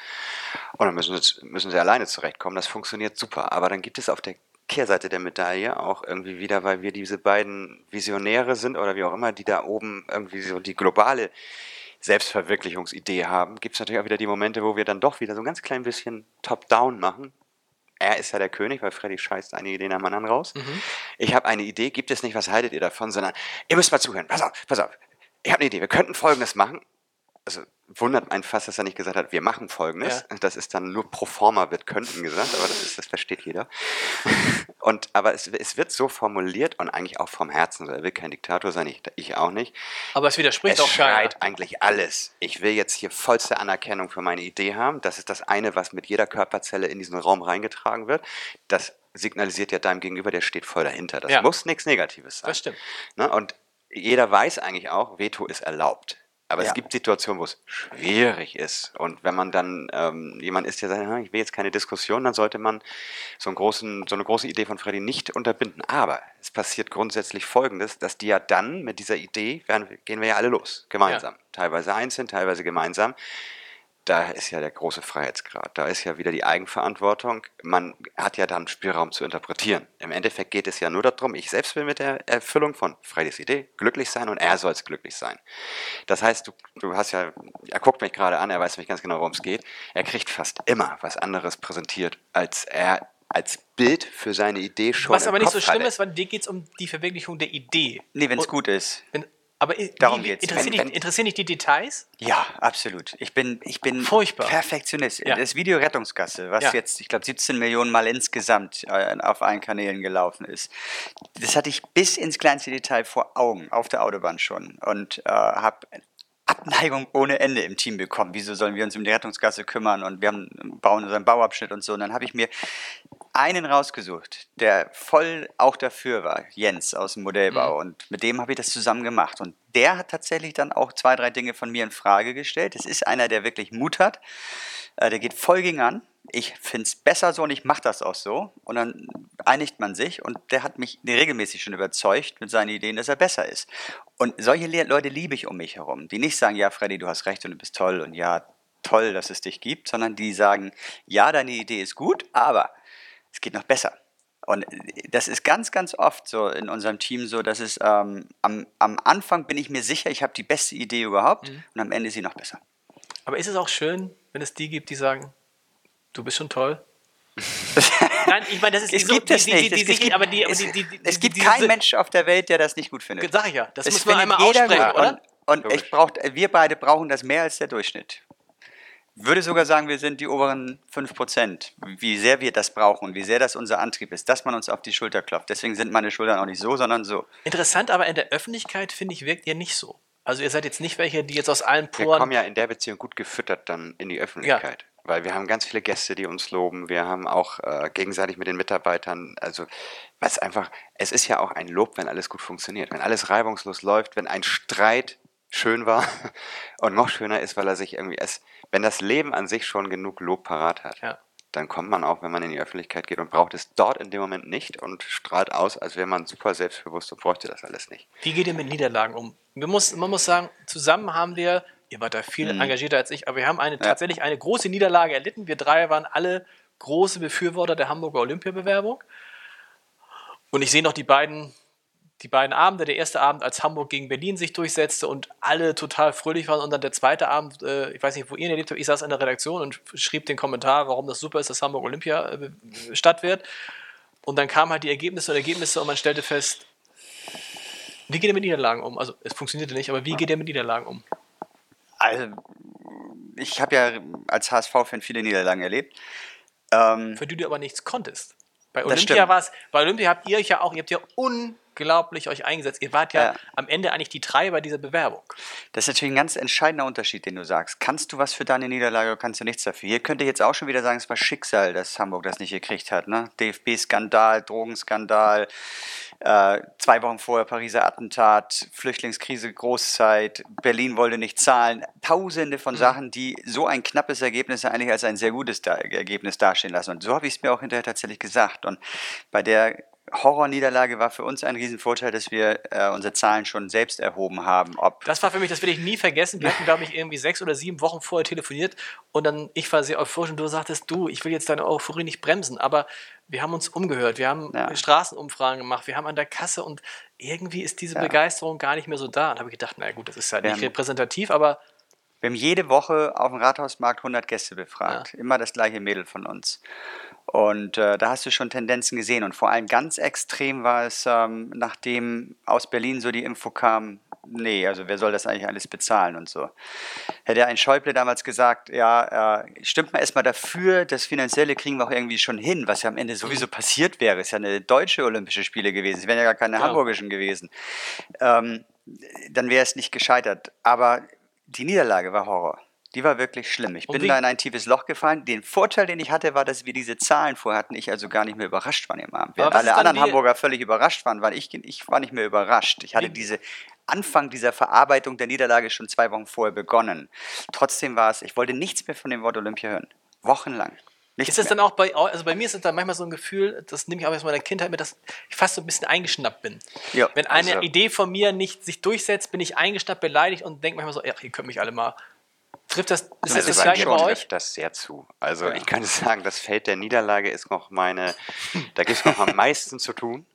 Und dann müssen, sie- müssen sie alleine zurechtkommen. Das funktioniert super. Aber dann gibt es auf der Kehrseite der Medaille auch irgendwie wieder, weil wir diese beiden Visionäre sind oder wie auch immer, die da oben irgendwie so die globale Selbstverwirklichungsidee haben, gibt es natürlich auch wieder die Momente, wo wir dann doch wieder so ein ganz klein bisschen top-down machen. Er ist ja der König, weil Freddy scheißt eine Idee nach dem anderen raus. Ich habe eine Idee, gibt es nicht, was haltet ihr davon, sondern ihr müsst mal zuhören. Pass auf, pass auf. Ich habe eine Idee, wir könnten Folgendes machen. Also wundert einen fast, dass er nicht gesagt hat, wir machen Folgendes. Das ist dann nur pro forma wird könnten gesagt, aber das, ist, das versteht jeder. Und, aber es, es wird so formuliert und eigentlich auch vom Herzen. Er will kein Diktator sein, ich, ich auch nicht. Aber es widerspricht Es auch keiner. schreit eigentlich alles. Ich will jetzt hier vollste Anerkennung für meine Idee haben. Das ist das eine, was mit jeder Körperzelle in diesen Raum reingetragen wird. Das signalisiert ja deinem Gegenüber, der steht voll dahinter. Das Ja. muss nichts Negatives sein. Das stimmt. Ne? Und jeder weiß eigentlich auch, Veto ist erlaubt. Aber Ja. es gibt Situationen, wo es schwierig ist. Und wenn man dann ähm, jemand ist, der sagt, "Ah, ich will jetzt keine Diskussion, dann sollte man so, einen großen, so eine große Idee von Freddy nicht unterbinden. Aber es passiert grundsätzlich Folgendes, dass die ja dann mit dieser Idee, werden, gehen wir ja alle los, gemeinsam. Teilweise einzeln, teilweise gemeinsam. Da ist ja der große Freiheitsgrad. Da ist ja wieder die Eigenverantwortung. Man hat ja dann Spielraum zu interpretieren. Im Endeffekt geht es ja nur darum, ich selbst will mit der Erfüllung von Freddys Idee glücklich sein und er soll es glücklich sein. Das heißt, du, du hast ja, er guckt mich gerade an, er weiß nicht ganz genau, worum es geht. Er kriegt fast immer was anderes präsentiert, als er als Bild für seine Idee schon Was im aber nicht Kopf so schlimm hatte. ist, weil dir geht es um die Verwirklichung der Idee. Nee, wenn es gut ist. Wenn, aber Darum geht's. Interessieren, Wenn- dich, interessieren dich die Details? Ja, absolut. Ich bin, ich bin Furchtbar. Perfektionist. Ja. Das Video Rettungsgasse, was Ja. jetzt, ich glaube, 17 Millionen Mal insgesamt äh, auf allen Kanälen gelaufen ist, das hatte ich bis ins kleinste Detail vor Augen, auf der Autobahn schon. Und äh, habe Abneigung ohne Ende im Team bekommen. Wieso sollen wir uns um die Rettungsgasse kümmern und wir haben, bauen unseren Bauabschnitt und so. Und dann habe ich mir einen rausgesucht, der voll auch dafür war, Jens aus dem Modellbau. Und mit dem habe ich das zusammen gemacht. Und der hat tatsächlich dann auch zwei, drei Dinge von mir in Frage gestellt. Es ist einer, der wirklich Mut hat. Äh, der geht voll gegen an. Ich finde es besser so und ich mache das auch so. Und dann einigt man sich und der hat mich regelmäßig schon überzeugt mit seinen Ideen, dass er besser ist. Und solche Le Leute liebe ich um mich herum, die nicht sagen, ja, Freddy, du hast recht und du bist toll und ja, toll, dass es dich gibt, sondern die sagen, ja, deine Idee ist gut, aber es geht noch besser. Und das ist ganz, ganz oft so in unserem Team so, dass es ähm, am, am Anfang bin ich mir sicher, ich habe die beste Idee überhaupt und am Ende ist sie noch besser. Aber ist es auch schön, wenn es die gibt, die sagen, du bist schon toll? Nein, ich meine, das ist Es so, gibt es die, nicht. Die, die, es, die, gibt, aber die, aber es, die, die, die, es gibt die- keinen Mensch auf der Welt, der das nicht gut findet. Sag ich ja, das Es muss man einmal jeder aussprechen, gut. oder? Und, und ich braucht, wir beide brauchen das mehr als der Durchschnitt. Würde sogar sagen, wir sind die oberen 5%. Wie sehr wir das brauchen und wie sehr das unser Antrieb ist, dass man uns auf die Schulter klopft. Deswegen sind meine Schultern auch nicht so, sondern so. Interessant, aber in der Öffentlichkeit, finde ich, wirkt ihr nicht so. Also ihr seid jetzt nicht welche, die jetzt aus allen Wir Poren... kommen ja in der Beziehung gut gefüttert dann in die Öffentlichkeit. Weil wir haben ganz viele Gäste, die uns loben. Wir haben auch äh, gegenseitig mit den Mitarbeitern, also was einfach, es ist ja auch ein Lob, wenn alles gut funktioniert, wenn alles reibungslos läuft, wenn ein Streit schön war und noch schöner ist, weil er sich irgendwie, es, wenn das Leben an sich schon genug Lob parat hat, Ja. dann kommt man auch, wenn man in die Öffentlichkeit geht und braucht es dort in dem Moment nicht und strahlt aus, als wäre man super selbstbewusst und bräuchte das alles nicht. Wie geht ihr mit Niederlagen um? Man muss, man muss sagen, zusammen haben wir, ihr wart da viel engagierter als ich, aber wir haben eine, tatsächlich eine große Niederlage erlitten. Wir drei waren alle große Befürworter der Hamburger Olympiabewerbung. Und ich sehe noch die beiden, die beiden Abende. Der erste Abend, als Hamburg gegen Berlin sich durchsetzte und alle total fröhlich waren. Und dann der zweite Abend, äh, ich weiß nicht, wo ihr ihn erlebt habt, ich saß in der Redaktion und schrieb den Kommentar, warum das super ist, dass Hamburg Olympia äh, Stadt wird. Und dann kamen halt die Ergebnisse und Ergebnisse und man stellte fest, wie geht ihr mit Niederlagen um? Also es funktionierte nicht, aber wie geht ihr mit Niederlagen um? Also, ich habe ja als HSV-Fan viele Niederlagen erlebt. Ähm, Für die du aber nichts konntest. Bei Olympia war es, bei Olympia habt ihr euch ja auch, ihr habt ja unglaublich euch eingesetzt. Ihr wart ja, Ja. am Ende eigentlich die Treiber dieser Bewerbung. Das ist natürlich ein ganz entscheidender Unterschied, den du sagst. Kannst du was für deine Niederlage oder kannst du nichts dafür? Hier könnte ich jetzt auch schon wieder sagen, es war Schicksal, dass Hamburg das nicht gekriegt hat. Ne? DFB-Skandal, Drogenskandal, äh, zwei Wochen vorher Pariser Attentat, Flüchtlingskrise, Großzeit, Berlin wollte nicht zahlen. Tausende von Sachen, die so ein knappes Ergebnis eigentlich als ein sehr gutes da Ergebnis dastehen lassen. Und so habe ich es mir auch hinterher tatsächlich gesagt. Und bei der Horrorniederlage war für uns ein Riesenvorteil, dass wir äh, unsere Zahlen schon selbst erhoben haben. Ob Das war für mich, das will ich nie vergessen. Wir hatten, glaube ich, irgendwie sechs oder sieben Wochen vorher telefoniert und dann, ich war sehr euphorisch und du sagtest, du, ich will jetzt deine Euphorie nicht bremsen, aber wir haben uns umgehört, wir haben Ja. Straßenumfragen gemacht, wir haben an der Kasse und irgendwie ist diese Begeisterung gar nicht mehr so da. Und habe ich gedacht, na gut, das ist halt Wir nicht haben- repräsentativ, aber Wir haben jede Woche auf dem Rathausmarkt 100 Gäste befragt. Immer das gleiche Mädel von uns. Und äh, da hast du schon Tendenzen gesehen. Und vor allem ganz extrem war es, ähm, nachdem aus Berlin so die Info kam, nee, also wer soll das eigentlich alles bezahlen und so. Hätte ein Schäuble damals gesagt, ja, äh, stimmt mal erstmal dafür, das Finanzielle kriegen wir auch irgendwie schon hin, was ja am Ende sowieso passiert wäre. Ist ja eine deutsche Olympische Spiele gewesen, es wären ja gar keine Genau. hamburgischen gewesen. Ähm, dann wäre es nicht gescheitert. Aber die Niederlage war Horror. Die war wirklich schlimm. Ich bin da in ein tiefes Loch gefallen. Den Vorteil, den ich hatte, war, dass wir diese Zahlen vorher hatten, ich also gar nicht mehr überrascht war im Abend. Während alle anderen Hamburger völlig überrascht waren, weil ich, ich war nicht mehr überrascht. Ich hatte Wie- diese Anfang dieser Verarbeitung der Niederlage schon zwei Wochen vorher begonnen. Trotzdem war es, ich wollte nichts mehr von dem Wort Olympia hören. Wochenlang. Nichts Ist das mehr. dann auch bei, also bei mir ist es dann manchmal so ein Gefühl, das nehme ich auch aus meiner Kindheit mit, dass ich fast so ein bisschen eingeschnappt bin. Ja, Wenn eine also- Idee von mir nicht sich durchsetzt, bin ich eingeschnappt, beleidigt und denke manchmal so, ach, ihr könnt mich alle mal. Trifft das, ist das Also das bei gleiche bei euch? trifft das sehr zu. Also Ja. ich könnte sagen, das Feld der Niederlage ist noch meine, da gibt es noch am meisten zu tun,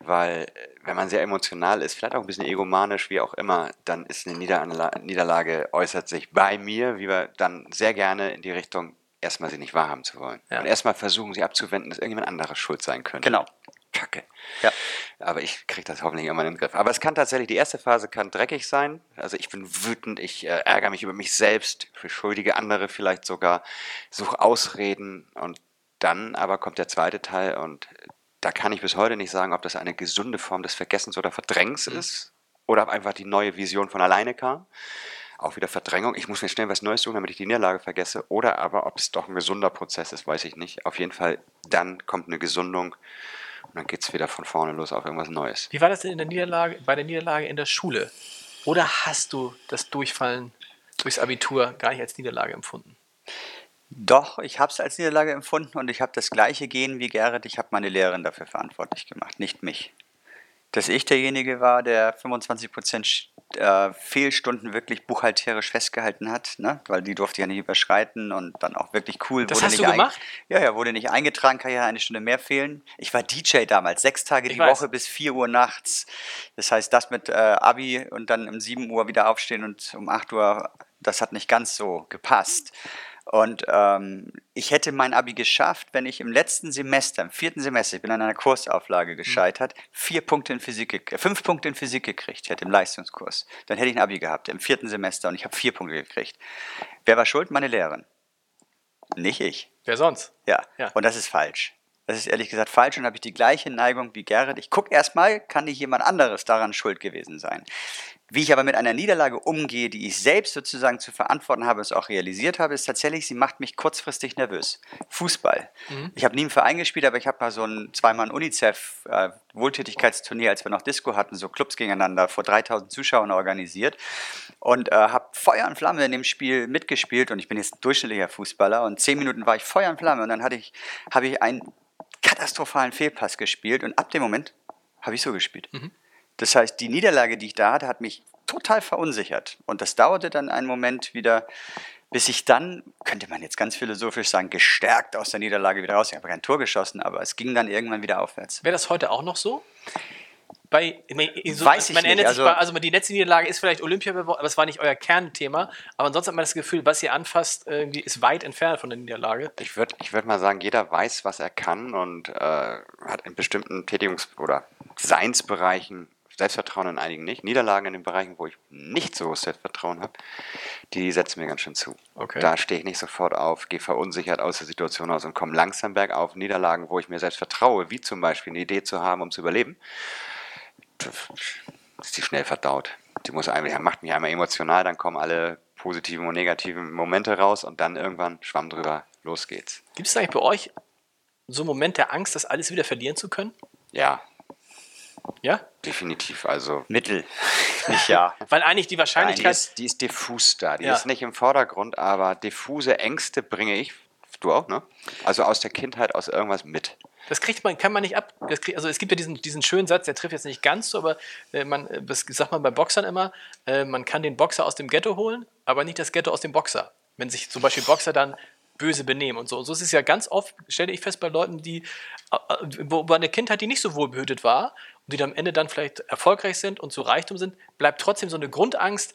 weil äh, wenn man sehr emotional ist, vielleicht auch ein bisschen egomanisch, wie auch immer, dann ist eine Niederla Niederlage, äußert sich bei mir, wie wir dann sehr gerne in die Richtung, erstmal sie nicht wahrhaben zu wollen. Ja. Und erstmal versuchen, sie abzuwenden, dass irgendjemand anderes schuld sein könnte. Genau. Kacke. Ja. Aber ich kriege das hoffentlich immer in den Griff. Aber es kann tatsächlich, die erste Phase kann dreckig sein. Also ich bin wütend, ich äh, ärgere mich über mich selbst, beschuldige andere vielleicht sogar, suche Ausreden und dann aber kommt der zweite Teil und da kann ich bis heute nicht sagen, ob das eine gesunde Form des Vergessens oder Verdrängens ist oder ob einfach die neue Vision von alleine kam. Auch wieder Verdrängung. Ich muss mir schnell was Neues tun, damit ich die Niederlage vergesse. Oder aber, ob es doch ein gesunder Prozess ist, weiß ich nicht. Auf jeden Fall, dann kommt eine Gesundung und dann geht es wieder von vorne los auf irgendwas Neues. Wie war das denn in der Niederlage, bei der Niederlage in der Schule? Oder hast du das Durchfallen durchs Abitur gar nicht als Niederlage empfunden? Doch, ich habe es als Niederlage empfunden und ich habe das gleiche Gehen wie Gerrit. Ich habe meine Lehrerin dafür verantwortlich gemacht, nicht mich. Dass ich derjenige war, der 25 Prozent äh, Fehlstunden wirklich buchhalterisch festgehalten hat, ne? weil die durfte ich ja nicht überschreiten und dann auch wirklich cool. Das wurde hast nicht du gemacht? Ja, ja, wurde nicht eingetragen, kann ja eine Stunde mehr fehlen. Ich war DJ damals, sechs Tage Ich die weiß. Woche bis 4 Uhr nachts. Das heißt, das mit äh, Abi und dann um 7 Uhr wieder aufstehen und um 8 Uhr, das hat nicht ganz so gepasst. Und ähm, ich hätte mein Abi geschafft, wenn ich im letzten Semester, im vierten Semester, ich bin an einer Kursauflage gescheitert, vier Punkte in Physik, äh, fünf Punkte in Physik gekriegt hätte im Leistungskurs. Dann hätte ich ein Abi gehabt im vierten Semester und ich habe vier Punkte gekriegt. Wer war schuld? Meine Lehrerin. Nicht ich. Wer sonst? Ja. Ja. Und das ist falsch. Das ist ehrlich gesagt falsch und habe ich die gleiche Neigung wie Gerrit. Ich gucke erstmal, kann nicht jemand anderes daran schuld gewesen sein. Wie ich aber mit einer Niederlage umgehe, die ich selbst sozusagen zu verantworten habe, es auch realisiert habe, ist tatsächlich, sie macht mich kurzfristig nervös. Fußball. Ich habe nie im Verein gespielt, aber ich habe mal so ein zweimal ein UNICEF äh, Wohltätigkeitsturnier, als wir noch Disco hatten, so Clubs gegeneinander vor 3000 Zuschauern organisiert und äh, habe Feuer und Flamme in dem Spiel mitgespielt und ich bin jetzt ein durchschnittlicher Fußballer und zehn Minuten war ich Feuer und Flamme und dann hatte ich, habe ich einen katastrophalen Fehlpass gespielt und ab dem Moment habe ich so gespielt. Das heißt, die Niederlage, die ich da hatte, hat mich total verunsichert. Und das dauerte dann einen Moment wieder, bis ich dann, könnte man jetzt ganz philosophisch sagen, gestärkt aus der Niederlage wieder raus. Ich habe kein Tor geschossen, aber es ging dann irgendwann wieder aufwärts. Wäre das heute auch noch so? Bei, ich meine, so, Weiß ich man nicht, erinnert sich also- bei, also die letzte Niederlage ist vielleicht Olympia aber es war nicht euer Kernthema. Aber ansonsten hat man das Gefühl, was ihr anfasst, irgendwie ist weit entfernt von der Niederlage. Ich würde ich würd mal sagen, jeder weiß, was er kann und äh, hat in bestimmten Tätigungs- oder Seinsbereichen Selbstvertrauen, in einigen nicht. Niederlagen in den Bereichen, wo ich nicht so Selbstvertrauen habe, die setzen mir ganz schön zu. Okay. Da stehe ich nicht sofort auf, gehe verunsichert aus der Situation aus und komme langsam bergauf. Niederlagen, wo ich mir selbst vertraue, wie zum Beispiel eine Idee zu haben, um zu überleben, ist die schnell verdaut. Die muss eigentlich, macht mich einmal emotional, dann kommen alle positiven und negativen Momente raus und dann irgendwann schwamm drüber, los geht's. Gibt es eigentlich bei euch so einen Moment der Angst, das alles wieder verlieren zu können? Ja, Ja? definitiv. Also Mittel, nicht ja. Weil eigentlich die Nein, die, Wahrscheinlichkeit. ist, die ist diffus da. Die Ja. ist nicht im Vordergrund, aber diffuse Ängste bringe ich, du auch, ne? Also aus der Kindheit, aus irgendwas mit. Das kriegt man, kann man nicht ab. Das kriegt, also es gibt ja diesen, diesen schönen Satz, der trifft jetzt nicht ganz so, aber äh, man, äh, das sagt man bei Boxern immer, äh, man kann den Boxer aus dem Ghetto holen, aber nicht das Ghetto aus dem Boxer. Wenn sich zum Beispiel Boxer dann böse benehmen und so. Und so ist es ja ganz oft, stelle ich fest, bei Leuten, die, äh, äh, wo wo eine Kindheit, die nicht so wohl behütet war und die dann am Ende dann vielleicht erfolgreich sind und zu Reichtum sind, bleibt trotzdem so eine Grundangst.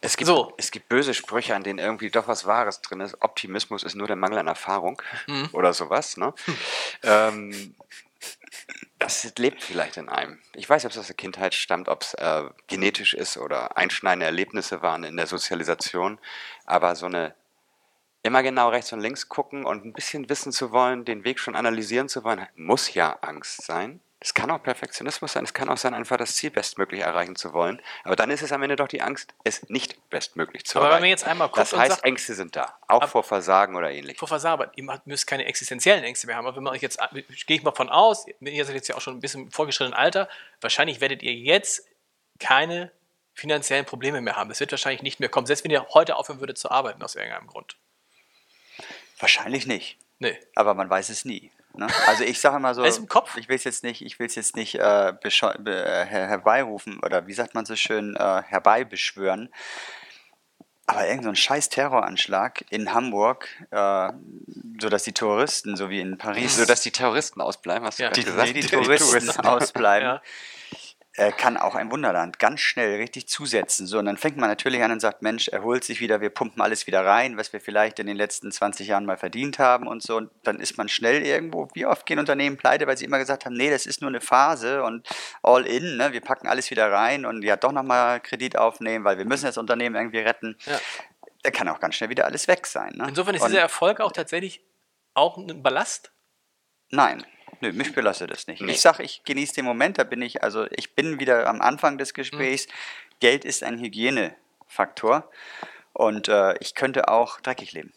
Es gibt, So. es gibt böse Sprüche, an denen irgendwie doch was Wahres drin ist. Optimismus ist nur der Mangel an Erfahrung oder sowas. Ne? Ähm, das lebt vielleicht in einem. Ich weiß nicht, ob es aus der Kindheit stammt, ob es äh, genetisch ist oder einschneidende Erlebnisse waren in der Sozialisation. Aber so eine immer genau rechts und links gucken und ein bisschen wissen zu wollen, den Weg schon analysieren zu wollen, muss ja Angst sein. Es kann auch Perfektionismus sein, es kann auch sein, einfach das Ziel bestmöglich erreichen zu wollen. Aber dann ist es am Ende doch die Angst, es nicht bestmöglich zu Aber wenn erreichen. man jetzt einmal guckt das und heißt, sagt- Ängste sind da, auch Ab- vor Versagen oder ähnlich. vor Versagen, ihr macht- müsst keine existenziellen Ängste mehr haben. Aber wenn man euch jetzt, gehe ich mal von aus, ihr seid jetzt ja auch schon ein bisschen im vorgeschrittenen Alter, wahrscheinlich werdet ihr jetzt keine finanziellen Probleme mehr haben. Es wird wahrscheinlich nicht mehr kommen, selbst wenn ihr heute aufhören würdet zu arbeiten aus irgendeinem Grund. Wahrscheinlich nicht. Nee. Aber man weiß es nie. Ne? Also ich sage mal so, ich will es jetzt nicht, ich will es jetzt nicht äh, be, äh, her herbeirufen oder wie sagt man so schön, äh, herbeibeschwören. Aber irgendein so ein scheiß Terroranschlag in Hamburg, äh, sodass die Touristen, so wie in Paris, So dass die Terroristen ausbleiben, hast du Ja. gerade die, gesagt. die, die Touristen ausbleiben, Ja. Äh, kann auch ein Wunderland ganz schnell richtig zusetzen. So, und dann fängt man natürlich an und sagt, Mensch, erholt sich wieder, wir pumpen alles wieder rein, was wir vielleicht in den letzten 20 Jahren mal verdient haben und so. Und dann ist man schnell irgendwo, wie oft gehen Unternehmen pleite, weil sie immer gesagt haben, nee, das ist nur eine Phase und all in, ne? wir packen alles wieder rein und ja doch nochmal Kredit aufnehmen, weil wir müssen das Unternehmen irgendwie retten. Ja. Da kann auch ganz schnell wieder alles weg sein. Ne? Insofern ist Und- dieser Erfolg auch tatsächlich auch ein Ballast. Nein, nö, mich belastet das nicht. Nee. Ich sage, ich genieße den Moment, da bin ich, also ich bin wieder am Anfang des Gesprächs. Geld ist ein Hygienefaktor und äh, ich könnte auch dreckig leben.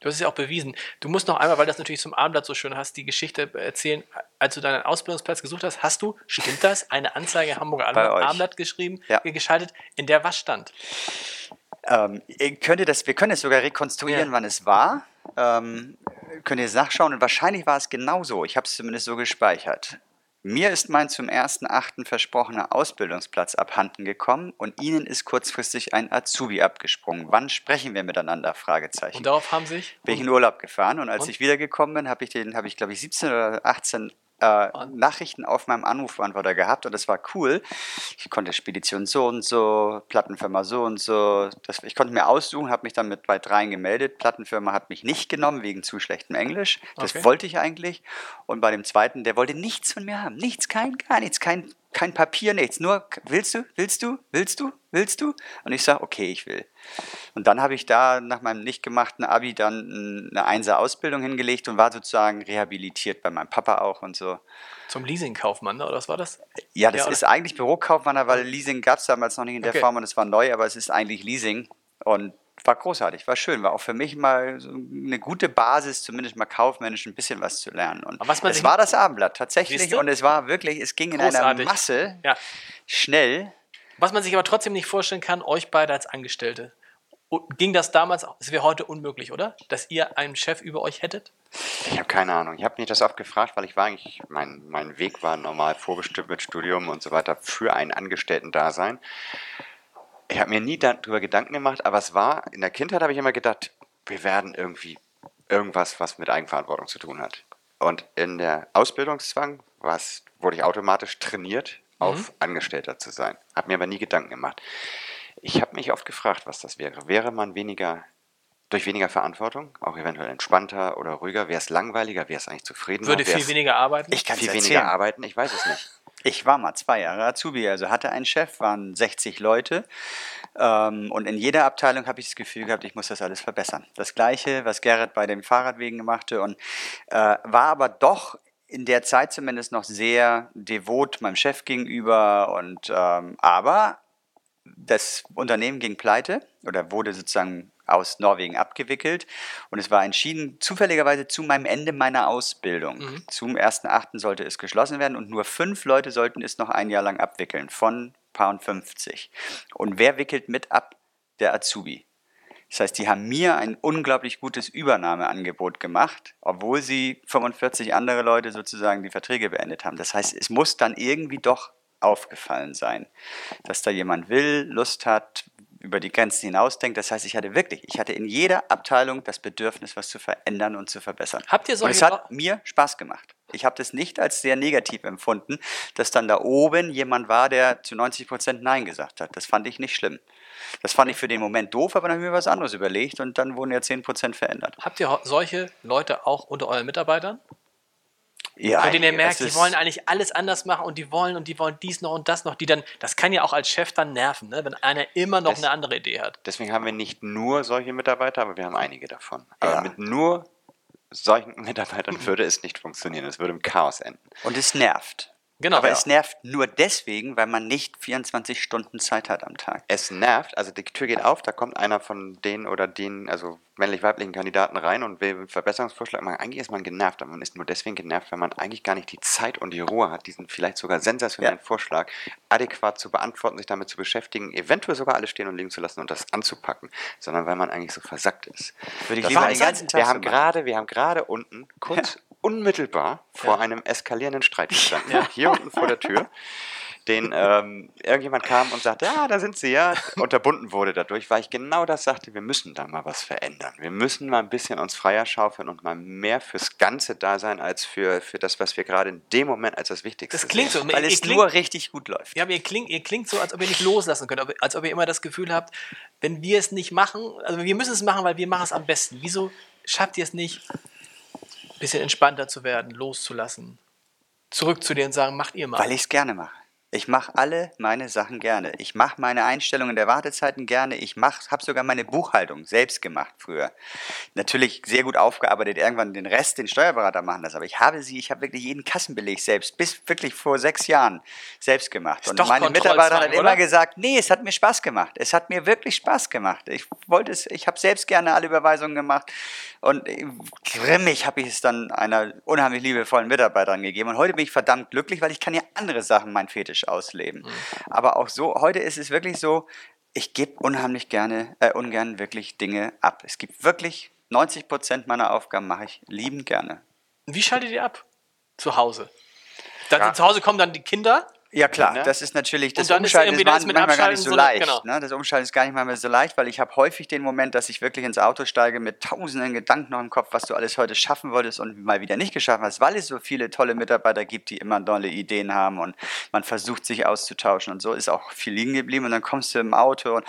Du hast es ja auch bewiesen. Du musst noch einmal, weil das natürlich zum Abendblatt so schön hast, die Geschichte erzählen. Als du deinen Ausbildungsplatz gesucht hast, hast du, stimmt das, eine Anzeige Hamburger. Abendblatt geschrieben, Ja. geschaltet, in der was stand? Ähm, das, wir können es sogar rekonstruieren, Ja. wann es war. Ähm, könnt ihr nachschauen und wahrscheinlich war es genauso. Ich habe es zumindest so gespeichert. Mir ist mein zum 1.8. versprochener Ausbildungsplatz abhanden gekommen und Ihnen ist kurzfristig ein Azubi abgesprungen. Wann sprechen wir miteinander? Fragezeichen. Und darauf haben sich bin ich in Urlaub gefahren und als Und? ich wiedergekommen bin, habe ich den, habe ich glaube ich 17 oder 18 äh, Nachrichten auf meinem Anrufbeantworter gehabt und das war cool. Ich konnte Spedition so und so, Plattenfirma so und so. Das, ich konnte mir aussuchen, habe mich dann mit bei dreien gemeldet. Plattenfirma hat mich nicht genommen wegen zu schlechtem Englisch. Das Okay. wollte ich eigentlich. Und bei dem zweiten, der wollte nichts von mir haben. Nichts, kein, gar nichts, kein, kein Papier, nichts. Nur, willst du, willst du, willst du, willst du? Und ich sage, okay, ich will. Und dann habe ich da nach meinem nicht gemachten Abi dann eine Einser-Ausbildung hingelegt und war sozusagen rehabilitiert bei meinem Papa auch und so. Zum Leasingkaufmann, ne? oder was war das? Ja, das Ja, ist eigentlich Bürokaufmann, weil Leasing gab es damals noch nicht in der Okay. Form und es war neu, aber es ist eigentlich Leasing und war großartig, war schön, war auch für mich mal so eine gute Basis, zumindest mal kaufmännisch ein bisschen was zu lernen. Und es war das Abendblatt tatsächlich und es war wirklich, es ging in Großartig. einer Masse Ja. schnell. Was man sich aber trotzdem nicht vorstellen kann, euch beide als Angestellte. Ging das damals? Es wäre heute unmöglich, oder? Dass ihr einen Chef über euch hättet? Ich habe keine Ahnung. Ich habe mich das oft gefragt, weil ich war eigentlich, mein, mein Weg war normal vorbestimmt mit Studium und so weiter für ein Angestellten-Dasein. Ich habe mir nie darüber Gedanken gemacht, aber es war, in der Kindheit habe ich immer gedacht, wir werden irgendwie irgendwas, was mit Eigenverantwortung zu tun hat. Und in der Ausbildungszwang was, wurde ich automatisch trainiert, auf Angestellter zu sein. Habe mir aber nie Gedanken gemacht. Ich habe mich oft gefragt, was das wäre. Wäre man weniger durch weniger Verantwortung, auch eventuell entspannter oder ruhiger, wäre es langweiliger, wäre es eigentlich zufriedener, Würde viel weniger arbeiten? Ich kann viel weniger arbeiten, ich weiß es nicht. Ich war mal zwei Jahre Azubi, also hatte einen Chef, waren 60 Leute. Ähm, und in jeder Abteilung habe ich das Gefühl gehabt, ich muss das alles verbessern. Das Gleiche, was Gerrit bei den Fahrradwegen machte und äh, war aber doch in der Zeit zumindest noch sehr devot meinem Chef gegenüber. Und ähm, aber das Unternehmen ging pleite oder wurde sozusagen aus Norwegen abgewickelt und es war entschieden, zufälligerweise zu meinem Ende meiner Ausbildung. Zum 1.8. sollte es geschlossen werden und nur fünf Leute sollten es noch ein Jahr lang abwickeln, von paar 50. Und wer wickelt mit ab? Der Azubi. Das heißt, die haben mir ein unglaublich gutes Übernahmeangebot gemacht, obwohl sie 45 andere Leute sozusagen die Verträge beendet haben. Das heißt, es muss dann irgendwie doch aufgefallen sein, dass da jemand will, Lust hat, über die Grenzen hinausdenkt. Das heißt, ich hatte wirklich, ich hatte in jeder Abteilung das Bedürfnis, was zu verändern und zu verbessern. Habt ihr und solche es hat mir Spaß gemacht. Ich habe das nicht als sehr negativ empfunden, dass dann da oben jemand war, der zu 90 Prozent Nein gesagt hat. Das fand ich nicht schlimm. Das fand ich für den Moment doof, aber dann habe ich mir was anderes überlegt und dann wurden ja 10 Prozent verändert. Habt ihr solche Leute auch unter euren Mitarbeitern? Ja, Von denen ihr merkt, die wollen eigentlich alles anders machen und die wollen und die wollen dies noch und das noch, die dann, das kann ja auch als Chef dann nerven, ne? wenn einer immer noch Das- eine andere Idee hat. Deswegen haben wir nicht nur solche Mitarbeiter, aber wir haben einige davon. Aber Ja. mit nur solchen Mitarbeitern würde es nicht funktionieren. Es würde im Chaos enden. Und es nervt. Genau. Aber ja. es nervt nur deswegen, weil man nicht 24 Stunden Zeit hat am Tag. Es nervt, also die Tür geht auf, da kommt einer von denen oder den, also männlich-weiblichen Kandidaten rein und will einen Verbesserungsvorschlag machen. Eigentlich ist man genervt, aber man ist nur deswegen genervt, weil man eigentlich gar nicht die Zeit und die Ruhe hat, diesen vielleicht sogar sensationellen Ja. Vorschlag adäquat zu beantworten, sich damit zu beschäftigen, eventuell sogar alles stehen und liegen zu lassen und das anzupacken, sondern weil man eigentlich so versackt ist. Würde ich lieber den ganzen Tag wir haben gerade, wir haben gerade unten kurz unmittelbar vor Ja. einem eskalierenden Streit gestanden. Hier unten vor der Tür. Den ähm, irgendjemand kam und sagte, ja, da sind sie ja, unterbunden wurde dadurch, weil ich genau das sagte, wir müssen da mal was verändern. Wir müssen mal ein bisschen uns freier schaufeln und mal mehr fürs Ganze da sein, als für, für das, was wir gerade in dem Moment als das Wichtigste Das klingt so. sehen. Ihr, Weil ihr es klingt, nur richtig gut läuft. ja, aber ihr klingt, ihr klingt so, als ob ihr nicht loslassen könnt, als ob ihr immer das Gefühl habt, wenn wir es nicht machen, also wir müssen es machen, weil wir machen es am besten. Wieso schafft ihr es nicht, ein bisschen entspannter zu werden, loszulassen, zurück zu dir und sagen, macht ihr mal. Weil ich es gerne mache. Ich mache alle meine Sachen gerne. Ich mache meine Einstellungen der Wartezeiten gerne. Ich habe sogar meine Buchhaltung selbst gemacht früher. Natürlich sehr gut aufgearbeitet. Irgendwann den Rest den Steuerberater machen das. Aber ich habe sie, ich habe wirklich jeden Kassenbeleg selbst, bis wirklich vor sechs Jahren selbst gemacht. Und meine Mitarbeiter hat oder? immer gesagt, nee, es hat mir Spaß gemacht. Es hat mir wirklich Spaß gemacht. Ich wollte es, ich habe selbst gerne alle Überweisungen gemacht. Und grimmig habe ich es dann einer unheimlich liebevollen Mitarbeiterin gegeben. Und heute bin ich verdammt glücklich, weil ich kann ja andere Sachen, mein Fetisch, ausleben. Mhm. Aber auch so, heute ist es wirklich so, ich gebe unheimlich gerne, äh, ungern wirklich Dinge ab. Es gibt wirklich 90 Prozent meiner Aufgaben mache ich liebend gerne. Wie schaltet ihr ab? Zu Hause. Dann, Ja. Zu Hause kommen dann die Kinder. Ja klar, Kinder. das ist natürlich, das ist Umschalten ist das man- mit manchmal gar nicht so so- leicht. genau. Ne? Das Umschalten ist gar nicht manchmal so leicht, weil ich habe häufig den Moment, dass ich wirklich ins Auto steige mit tausenden Gedanken noch im Kopf, was du alles heute schaffen wolltest und mal wieder nicht geschaffen hast, weil es so viele tolle Mitarbeiter gibt, die immer tolle Ideen haben und man versucht sich auszutauschen und so ist auch viel liegen geblieben und dann kommst du im Auto und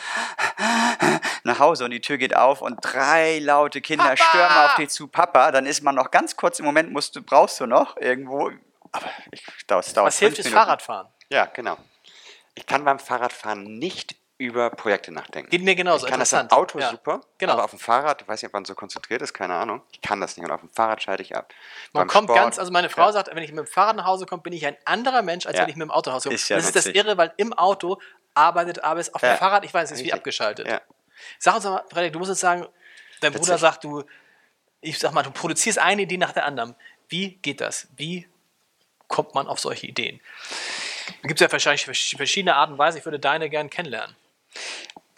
nach Hause und die Tür geht auf und drei laute Kinder stürmen auf dich zu, Papa, dann ist man noch ganz kurz im Moment, musst du, brauchst du noch irgendwo, aber ich, das dauert Was hilft, ist Minuten. Fahrradfahren. Ja, genau. Ich kann beim Fahrradfahren nicht über Projekte nachdenken. Geht mir genauso. Ich kann das am interessant. Auto Ja. super, Genau. aber auf dem Fahrrad, ich weiß nicht, ob man so konzentriert ist, keine Ahnung. Ich kann das nicht und auf dem Fahrrad schalte ich ab. Man Beim kommt Sport- ganz, also meine Frau Ja. sagt, wenn ich mit dem Fahrrad nach Hause komme, bin ich ein anderer Mensch, als Ja. wenn ich mit dem Auto nach Hause komme. Ist das ist das. Irre, weil im Auto arbeitet ABS auf dem. Fahrrad, ich weiß, es ist wie abgeschaltet. Sag uns mal, Frederik, du musst jetzt sagen, dein Bruder sagt, du, ich sag mal, du produzierst eine Idee nach der anderen. Wie geht das? Wie kommt man auf solche Ideen? Da gibt es ja wahrscheinlich vers- verschiedene Arten und Weisen. Ich würde deine gern kennenlernen.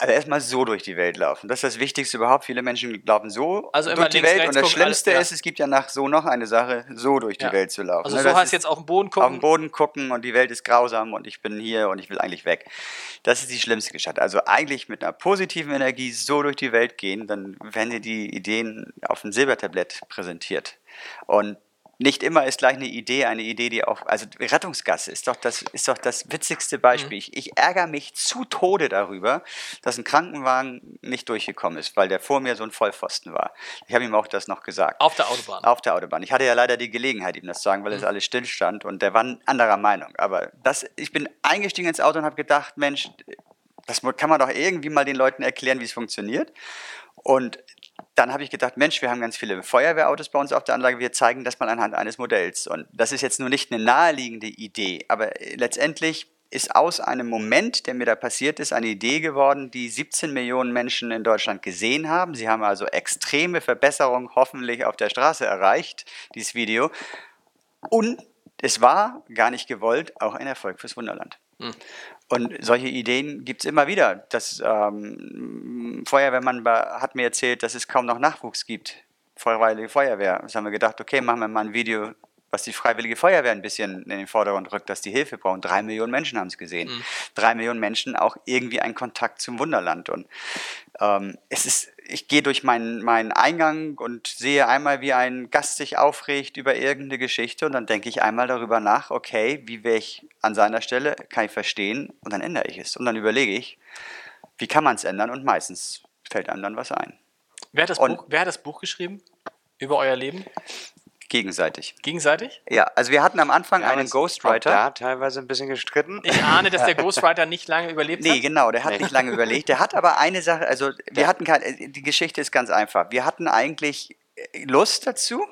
Also erstmal so durch die Welt laufen. Das ist das Wichtigste überhaupt. Viele Menschen laufen so Also durch die links, Welt. Und das gucken, Schlimmste alles- ja. ist, es gibt ja nach so noch eine Sache, so durch die Ja. Welt zu laufen. Also Ne, so heißt jetzt auf den Boden auf den gucken. Boden gucken und die Welt ist grausam und ich bin hier und ich will eigentlich weg. Das ist die schlimmste Geschichte. Also eigentlich mit einer positiven Energie so durch die Welt gehen, dann werden dir die Ideen auf dem Silbertablett präsentiert. Und nicht immer ist gleich eine Idee eine Idee, die auch, also Rettungsgasse ist doch das, ist doch das witzigste Beispiel. Mhm. Ich, ich ärgere mich zu Tode darüber, dass ein Krankenwagen nicht durchgekommen ist, weil der vor mir so ein Vollpfosten war. Ich habe ihm auch das noch gesagt. Auf der Autobahn. Auf der Autobahn. Ich hatte ja leider die Gelegenheit, ihm das zu sagen, weil es alles stillstand und der war anderer Meinung. Aber das, ich bin eingestiegen ins Auto und habe gedacht, Mensch, das kann man doch irgendwie mal den Leuten erklären, wie es funktioniert. Und dann habe ich gedacht, Mensch, wir haben ganz viele Feuerwehrautos bei uns auf der Anlage, wir zeigen das mal anhand eines Modells. Und das ist jetzt nur nicht eine naheliegende Idee, aber äh, letztendlich ist aus einem Moment, der mir da passiert ist, eine Idee geworden, die 17 Millionen Menschen in Deutschland gesehen haben. Sie haben also extreme Verbesserungen hoffentlich auf der Straße erreicht, dieses Video. Und es war gar nicht gewollt, auch ein Erfolg fürs Wunderland. Und solche Ideen gibt es immer wieder. Das ähm, Feuerwehrmann hat mir erzählt, dass es kaum noch Nachwuchs gibt. Freiwillige Feuerwehr. Das haben wir gedacht, okay, machen wir mal ein Video, was die Freiwillige Feuerwehr ein bisschen in den Vordergrund rückt, dass die Hilfe brauchen. Drei Millionen Menschen haben es gesehen. Drei Millionen Menschen auch irgendwie einen Kontakt zum Wunderland. Und ähm, es ist, ich gehe durch meinen, meinen Eingang und sehe einmal, wie ein Gast sich aufregt über irgendeine Geschichte und dann denke ich einmal darüber nach, okay, wie wäre ich an seiner Stelle, kann ich verstehen und dann ändere ich es. Und dann überlege ich, wie kann man es ändern und meistens fällt einem dann was ein. Wer hat, das Und- Buch, wer hat das Buch geschrieben? Über euer Leben? Gegenseitig. Gegenseitig? Ja, also wir hatten am Anfang haben einen Ghostwriter. Da teilweise ein bisschen gestritten. Ich ahne, dass der Ghostwriter nicht lange überlebt Nee, hat. genau, der hat nicht lange überlegt. Der hat aber eine Sache, also wir hatten kein, die Geschichte ist ganz einfach. Wir hatten eigentlich äh, Lust dazu.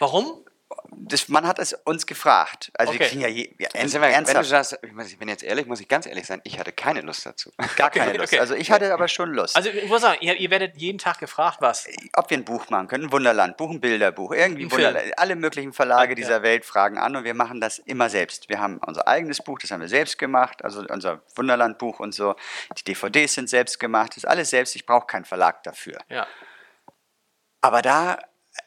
Warum? Das, man hat es uns gefragt. Also wir Okay. kriegen ja je, ja, Wenn, wenn du ernsthaft sagst, ich muss- ich bin jetzt ehrlich, muss ich ganz ehrlich sein, ich hatte keine Lust dazu. gar Okay, keine Lust. okay. Also ich hatte aber schon Lust. Also ich muss sagen, ihr, ihr werdet jeden Tag gefragt, was? ob wir ein Buch machen können, ein Wunderland, Buch, ein Bilderbuch, irgendwie Ein Wunderland. Alle möglichen Verlage dieser Welt fragen an und wir machen das immer selbst. Wir haben unser eigenes Buch, das haben wir selbst gemacht, also unser Wunderlandbuch und so. Die DVDs sind selbst gemacht, das ist alles selbst. Ich brauche keinen Verlag dafür. Ja. Aber da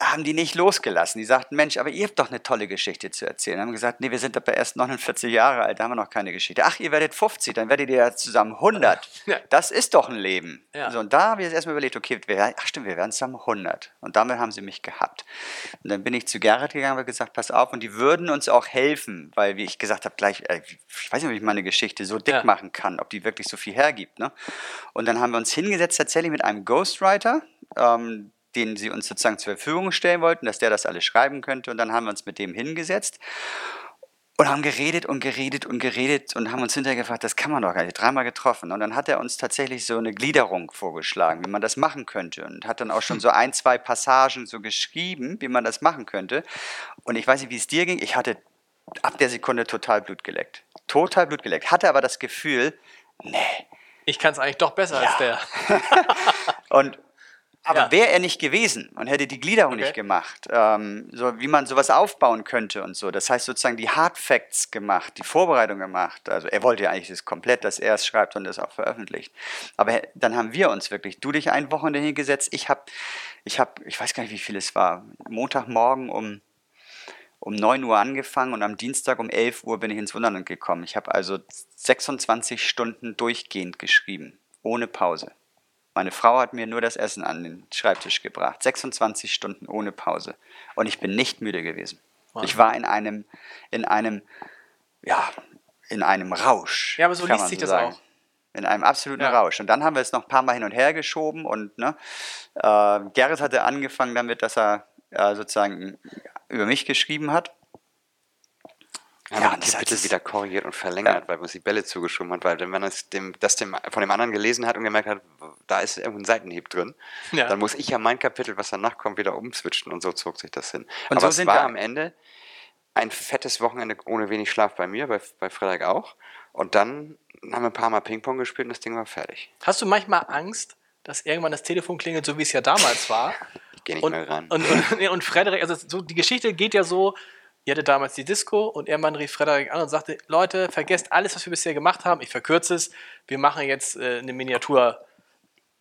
haben die nicht losgelassen. Die sagten, Mensch, aber ihr habt doch eine tolle Geschichte zu erzählen. Haben gesagt, nee, wir sind aber erst 49 Jahre alt, da haben wir noch keine Geschichte. Ach, ihr werdet 50, dann werdet ihr ja zusammen 100. Ja. Das ist doch ein Leben. Ja. So, und da haben wir jetzt erstmal überlegt, okay, wir, ach stimmt, wir werden zusammen 100. Und damit haben sie mich gehabt. Und dann bin ich zu Gerrit gegangen und gesagt, pass auf, und die würden uns auch helfen, weil, wie ich gesagt habe, gleich, äh, ich weiß nicht, ob ich meine Geschichte so dick Ja. machen kann, ob die wirklich so viel hergibt. Ne? Und dann haben wir uns hingesetzt, tatsächlich mit einem Ghostwriter, ähm, den sie uns sozusagen zur Verfügung stellen wollten, dass der das alles schreiben könnte. Und dann haben wir uns mit dem hingesetzt und haben geredet und geredet und geredet und haben uns hinterher gefragt, das kann man doch gar nicht, dreimal getroffen. Und dann hat er uns tatsächlich so eine Gliederung vorgeschlagen, wie man das machen könnte. Und hat dann auch schon so ein, zwei Passagen so geschrieben, wie man das machen könnte. Und ich weiß nicht, wie es dir ging, ich hatte ab der Sekunde total Blut geleckt. Total Blut geleckt. Hatte aber das Gefühl, nee, Ich kann es eigentlich doch besser Ja. als der. Und aber Ja. wäre er nicht gewesen und hätte die Gliederung Okay. nicht gemacht, ähm, so wie man sowas aufbauen könnte und so. Das heißt sozusagen die Hard Facts gemacht, die Vorbereitung gemacht. Also er wollte ja eigentlich das komplett, dass er es schreibt und es auch veröffentlicht. Aber dann haben wir uns wirklich, du dich ein Wochenende hingesetzt, ich habe, ich habe, ich weiß gar nicht, wie viel es war, Montagmorgen um um 9 Uhr angefangen und am Dienstag um 11 Uhr bin ich ins Wunderland gekommen. Ich habe also 26 Stunden durchgehend geschrieben, ohne Pause. Meine Frau hat mir nur das Essen an den Schreibtisch gebracht. 26 Stunden ohne Pause. Und ich bin nicht müde gewesen. Wahnsinn. Ich war in einem, in einem, ja, in einem Rausch. Ja, aber so liest sich das sagen. auch. In einem absoluten Ja. Rausch. Und dann haben wir es noch ein paar Mal hin und her geschoben und ne, äh, Gerrit hatte angefangen damit, dass er äh, sozusagen über mich geschrieben hat. Ja, die das Kapitel wieder korrigiert und verlängert, Ja. weil uns die Bälle zugeschoben hat, weil wenn man das dem, das dem, von dem anderen gelesen hat und gemerkt hat, da ist irgendein Seitenhieb drin, Ja. dann muss ich ja mein Kapitel, was danach kommt, wieder umswitchen und so zog sich das hin. Und Aber so es sind war wir- am Ende ein fettes Wochenende ohne wenig Schlaf bei mir, bei, bei Frederik auch. Und dann haben wir ein paar Mal Ping-Pong gespielt und das Ding war fertig. Hast du manchmal Angst, dass irgendwann das Telefon klingelt, so wie es ja damals war? Ich gehe nicht Und, mehr ran. und, und, und Frederik, also so, die Geschichte geht ja so, ihr hattet damals die Disco und irgendwann rief Frederik an und sagte, Leute, vergesst alles, was wir bisher gemacht haben. Ich verkürze es. Wir machen jetzt äh, eine Miniatur,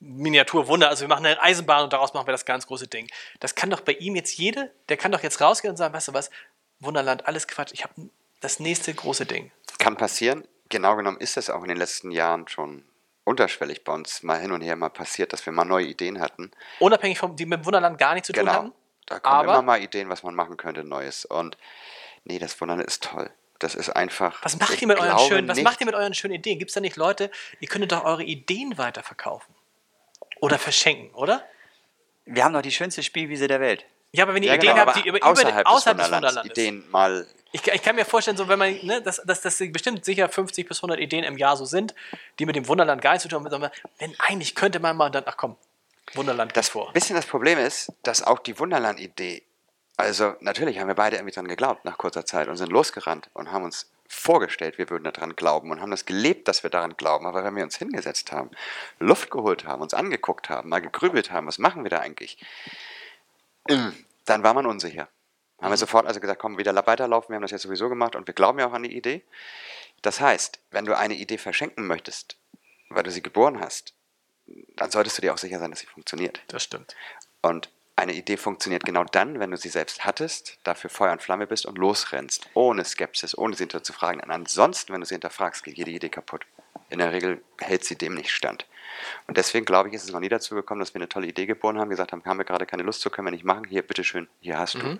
Miniaturwunder. Also wir machen eine Eisenbahn und daraus machen wir das ganz große Ding. Das kann doch bei ihm jetzt jede, der kann doch jetzt rausgehen und sagen, weißt du was, Wunderland, alles Quatsch. Ich habe das nächste große Ding. Kann passieren. Genau genommen ist es auch in den letzten Jahren schon unterschwellig bei uns mal hin und her mal passiert, dass wir mal neue Ideen hatten. Unabhängig vom, die mit Wunderland gar nichts zu tun Genau. hatten. Da kommen Aber- immer mal Ideen, was man machen könnte, Neues. Und nee, das Wunderland ist toll. Das ist einfach. Was macht ihr mit euren schönen, was nicht- macht ihr mit euren schönen Ideen? Gibt es da nicht Leute, ihr könntet doch eure Ideen weiterverkaufen? Oder verschenken, oder? Wir haben doch die schönste Spielwiese der Welt. Ja, aber wenn ihr Ja, Ideen genau, habt, die über, außerhalb, über, außerhalb des des Wunderlands, Wunderlandes. Ideen mal. Ich, ich kann mir vorstellen, so wenn man, ne, dass, dass, dass bestimmt sicher 50 bis 100 Ideen im Jahr so sind, die mit dem Wunderland gar nichts zu tun haben. Wenn eigentlich könnte man mal dann, ach komm, Wunderland Das vor. bisschen das Problem ist, dass auch die Wunderland-Idee, also natürlich haben wir beide irgendwie dran geglaubt nach kurzer Zeit und sind losgerannt und haben uns vorgestellt, wir würden daran glauben und haben das gelebt, dass wir daran glauben. Aber wenn wir uns hingesetzt haben, Luft geholt haben, uns angeguckt haben, mal gegrübelt haben, was machen wir da eigentlich, dann war man unsicher. Haben wir sofort also gesagt, komm, wieder weiterlaufen, wir haben das jetzt sowieso gemacht und wir glauben ja auch an die Idee. Das heißt, wenn du eine Idee verschenken möchtest, weil du sie geboren hast, dann solltest du dir auch sicher sein, dass sie funktioniert. Das stimmt. Und eine Idee funktioniert genau dann, wenn du sie selbst hattest, dafür Feuer und Flamme bist und losrennst, ohne Skepsis, ohne sie hinterzufragen. Und ansonsten, wenn du sie hinterfragst, geht jede Idee kaputt. In der Regel hält sie dem nicht stand. Und deswegen glaube ich, ist es noch nie dazu gekommen, dass wir eine tolle Idee geboren haben, gesagt haben, haben wir gerade keine Lust zu, können wir nicht machen, hier, bitteschön, hier hast du.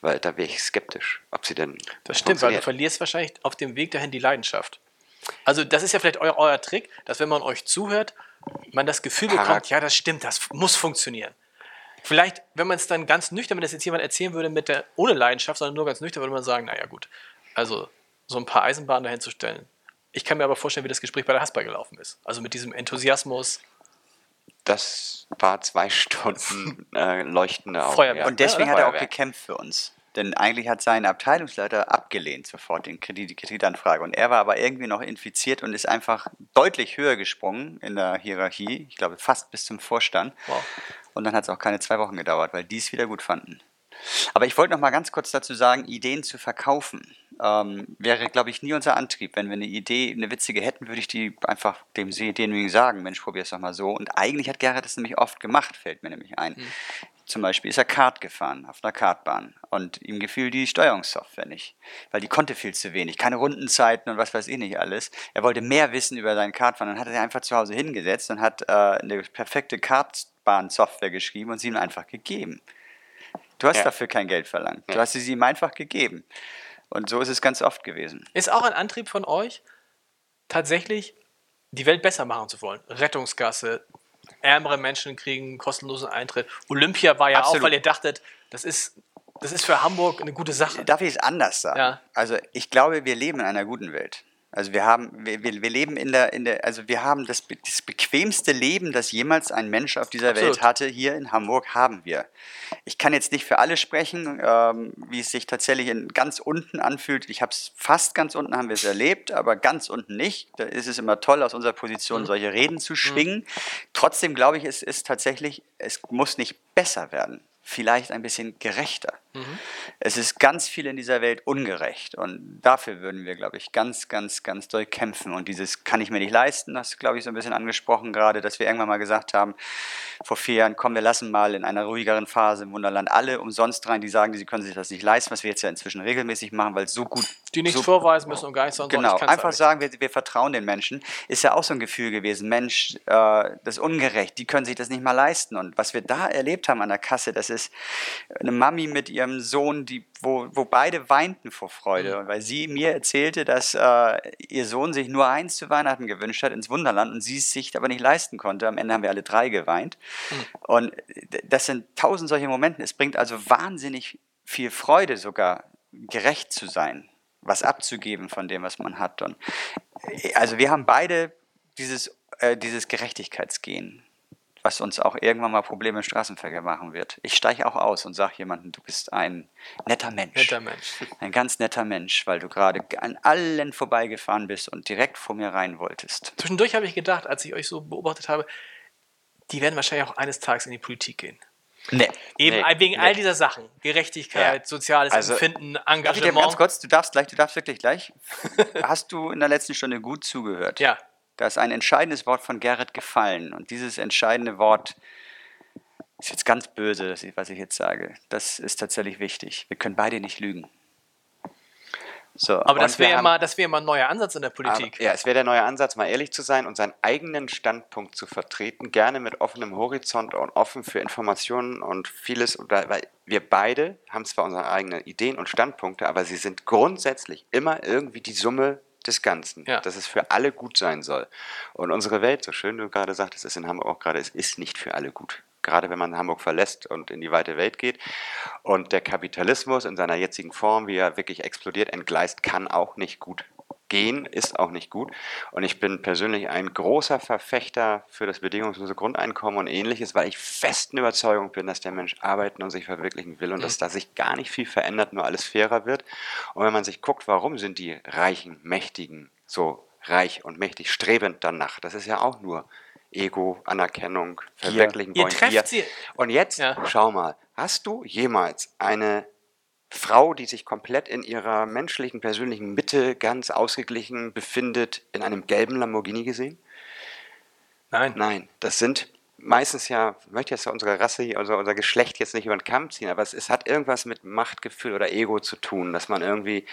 Weil da wäre ich skeptisch, ob sie denn Mhm. Das stimmt, weil du verlierst wahrscheinlich auf dem Weg dahin die Leidenschaft. Also das ist ja vielleicht euer, euer Trick, dass wenn man euch zuhört, man das Gefühl Parag- bekommt, ja, das stimmt, das muss funktionieren. Vielleicht, wenn man es dann ganz nüchtern, wenn das jetzt jemand erzählen würde mit der ohne Leidenschaft, sondern nur ganz nüchtern, würde man sagen, naja gut, also so ein paar Eisenbahnen dahin zu stellen. Ich kann mir aber vorstellen, wie das Gespräch bei der Haspa gelaufen ist. Also mit diesem Enthusiasmus. Das war zwei Stunden äh, leuchtende Augen. Feuerwerk. Und deswegen Ja, hat er auch gekämpft für uns. Denn eigentlich hat sein Abteilungsleiter abgelehnt sofort den Kredit, die Kreditanfrage. Und er war aber irgendwie noch infiziert und ist einfach deutlich höher gesprungen in der Hierarchie. Ich glaube fast bis zum Vorstand. Wow. Und dann hat es auch keine zwei Wochen gedauert, weil die es wieder gut fanden. Aber ich wollte noch mal ganz kurz dazu sagen, Ideen zu verkaufen ähm, wäre, glaube ich, nie unser Antrieb. Wenn wir eine Idee, eine witzige hätten, würde ich die einfach dem denjenigen sagen, Mensch, probier es doch mal so. Und eigentlich hat Gerhard das nämlich oft gemacht, fällt mir nämlich ein. Zum Beispiel ist er Kart gefahren auf einer Kartbahn und ihm gefiel die Steuerungssoftware nicht, weil die konnte viel zu wenig, keine Rundenzeiten und was weiß ich nicht alles. Er wollte mehr wissen über seinen Kartfahren, dann hat er sich einfach zu Hause hingesetzt und hat äh, eine perfekte Kartbahn-Software geschrieben und sie ihm einfach gegeben. Du hast Ja. dafür kein Geld verlangt. Du Ja. hast sie ihm einfach gegeben. Und so ist es ganz oft gewesen. Ist auch ein Antrieb von euch, tatsächlich die Welt besser machen zu wollen. Rettungsgasse, ärmere Menschen kriegen kostenlosen Eintritt. Olympia war ja Absolut. auch, weil ihr dachtet, das ist, das ist für Hamburg eine gute Sache. Darf ich es anders sagen? Ja. Also ich glaube, wir leben in einer guten Welt. Also wir haben, wir, wir, leben in der, in der, also wir haben das, das bequemste Leben, das jemals ein Mensch auf dieser Absolut. Welt hatte. Hier in Hamburg haben wir. Ich kann jetzt nicht für alle sprechen, ähm, wie es sich tatsächlich in ganz unten anfühlt. Ich habe es fast ganz unten haben wir es erlebt, aber ganz unten nicht. Da ist es immer toll, aus unserer Position solche Reden zu schwingen. Trotzdem glaube ich, es ist tatsächlich, es muss nicht besser werden. Vielleicht ein bisschen gerechter. Es ist ganz viel in dieser Welt ungerecht und dafür würden wir, glaube ich, ganz, ganz, ganz doll kämpfen. Und dieses kann ich mir nicht leisten, das glaube ich so ein bisschen angesprochen gerade, dass wir irgendwann mal gesagt haben, vor vier Jahren, komm, wir lassen mal in einer ruhigeren Phase im Wunderland alle umsonst rein, die sagen, sie können sich das nicht leisten, was wir jetzt ja inzwischen regelmäßig machen, weil es so gut Die nichts so vorweisen müssen und gar nichts sollen. Genau, einfach nicht. sagen, wir, wir vertrauen den Menschen. Ist ja auch so ein Gefühl gewesen, Mensch, äh, das ist ungerecht, die können sich das nicht mal leisten. Und was wir da erlebt haben an der Kasse, das ist eine Mami mit ihrem Sohn, die, wo, wo beide weinten vor Freude, Mhm. weil sie mir erzählte, dass äh, ihr Sohn sich nur eins zu Weihnachten gewünscht hat, ins Wunderland, und sie es sich aber nicht leisten konnte. Am Ende haben wir alle drei geweint. Mhm. Und das sind tausend solche Momente. Es bringt also wahnsinnig viel Freude sogar, gerecht zu sein was abzugeben von dem, was man hat. Und, äh, also wir haben beide dieses, äh, dieses Gerechtigkeitsgehen, was uns auch irgendwann mal Probleme im Straßenverkehr machen wird. Ich steige auch aus und sage jemandem, du bist ein netter Mensch. Netter Mensch. Ein ganz netter Mensch, weil du gerade an allen vorbeigefahren bist und direkt vor mir rein wolltest. Zwischendurch habe ich gedacht, als ich euch so beobachtet habe, die werden wahrscheinlich auch eines Tages in die Politik gehen. Nee. Eben Nee, wegen nee. all dieser Sachen. Gerechtigkeit, Ja. soziales Also, Empfinden, Darf ich dir ganz Engagement. kurz, du darfst gleich, du darfst wirklich gleich. Hast du in der letzten Stunde gut zugehört? Ja. Da ist ein entscheidendes Wort von Gerrit gefallen. Und dieses entscheidende Wort ist jetzt ganz böse, was ich jetzt sage. Das ist tatsächlich wichtig. Wir können beide nicht lügen. So, Aber das wäre ja mal, das wäre mal ein neuer Ansatz in der Politik. Aber, ja, es wäre der neue Ansatz, mal ehrlich zu sein und seinen eigenen Standpunkt zu vertreten, gerne mit offenem Horizont und offen für Informationen und vieles. Weil wir beide haben zwar unsere eigenen Ideen und Standpunkte, aber sie sind grundsätzlich immer irgendwie die Summe des Ganzen, Ja. dass es für alle gut sein soll. Und unsere Welt, so schön du gerade sagtest, ist in Hamburg auch gerade, es ist nicht für alle gut. Gerade wenn man Hamburg verlässt und in die weite Welt geht. Und der Kapitalismus in seiner jetzigen Form, wie er wirklich explodiert, entgleist, kann auch nicht gut gehen, ist auch nicht gut. Und ich bin persönlich ein großer Verfechter für das bedingungslose Grundeinkommen und ähnliches, weil ich festen Überzeugung bin, dass der Mensch arbeiten und sich verwirklichen will und dass da sich gar nicht viel verändert, nur alles fairer wird. Und wenn man sich guckt, warum sind die Reichen, Mächtigen so reich und mächtig strebend danach, das ist ja auch nur Ego, Anerkennung, Verwirklichen Ihr wollen, trefft Gier. sie- Und jetzt, Ja. schau mal, hast du jemals eine Frau, die sich komplett in ihrer menschlichen, persönlichen Mitte ganz ausgeglichen befindet, in einem gelben Lamborghini gesehen? Nein. Nein, das sind meistens ja, ich möchte jetzt unsere Rasse, unser, unser Geschlecht jetzt nicht über den Kamm ziehen, aber es, es hat irgendwas mit Machtgefühl oder Ego zu tun, dass man irgendwie,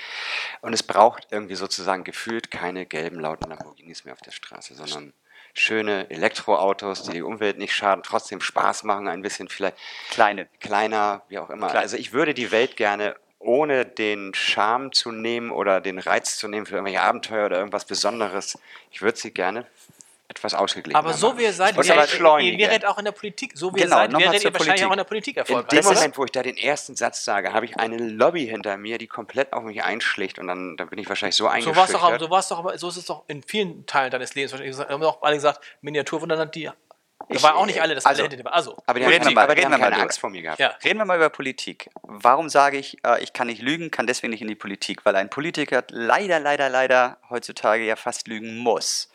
und es braucht irgendwie sozusagen gefühlt keine gelben, lauten Lamborghinis mehr auf der Straße, sondern schöne Elektroautos, die die Umwelt nicht schaden, trotzdem Spaß machen, ein bisschen vielleicht Kleine. kleiner, wie auch immer. Klein. Also ich würde die Welt gerne ohne den Charme zu nehmen oder den Reiz zu nehmen für irgendwelche Abenteuer oder irgendwas Besonderes. Ich würde sie gerne etwas ausgeglichen Aber so wie ihr seid, Und ihr, aber ihr beschleunigen. wäret auch in der Politik. So wie Genau, ihr seid, wäret ihr wahrscheinlich Politik. auch in der Politik In erfolgreich. dem Das ist- Moment, wo ich da den ersten Satz sage, habe ich eine Lobby hinter mir, die komplett auf mich einschlägt und dann, dann bin ich wahrscheinlich so So eingeschüchtert. war es doch, aber- so war's doch, aber so ist es doch in vielen Teilen deines Lebens. Wir haben auch alle gesagt, Miniaturwunderland, die. Da Ich- war auch nicht alle das also- alle. Also, aber die Reden haben, wir keine, mal- aber reden haben wir mal. Angst vor mir gehabt. ja. Reden wir mal über Politik. Warum sage ich, äh, ich kann nicht lügen, kann deswegen nicht in die Politik? Weil ein Politiker leider, leider, leider heutzutage ja fast lügen muss.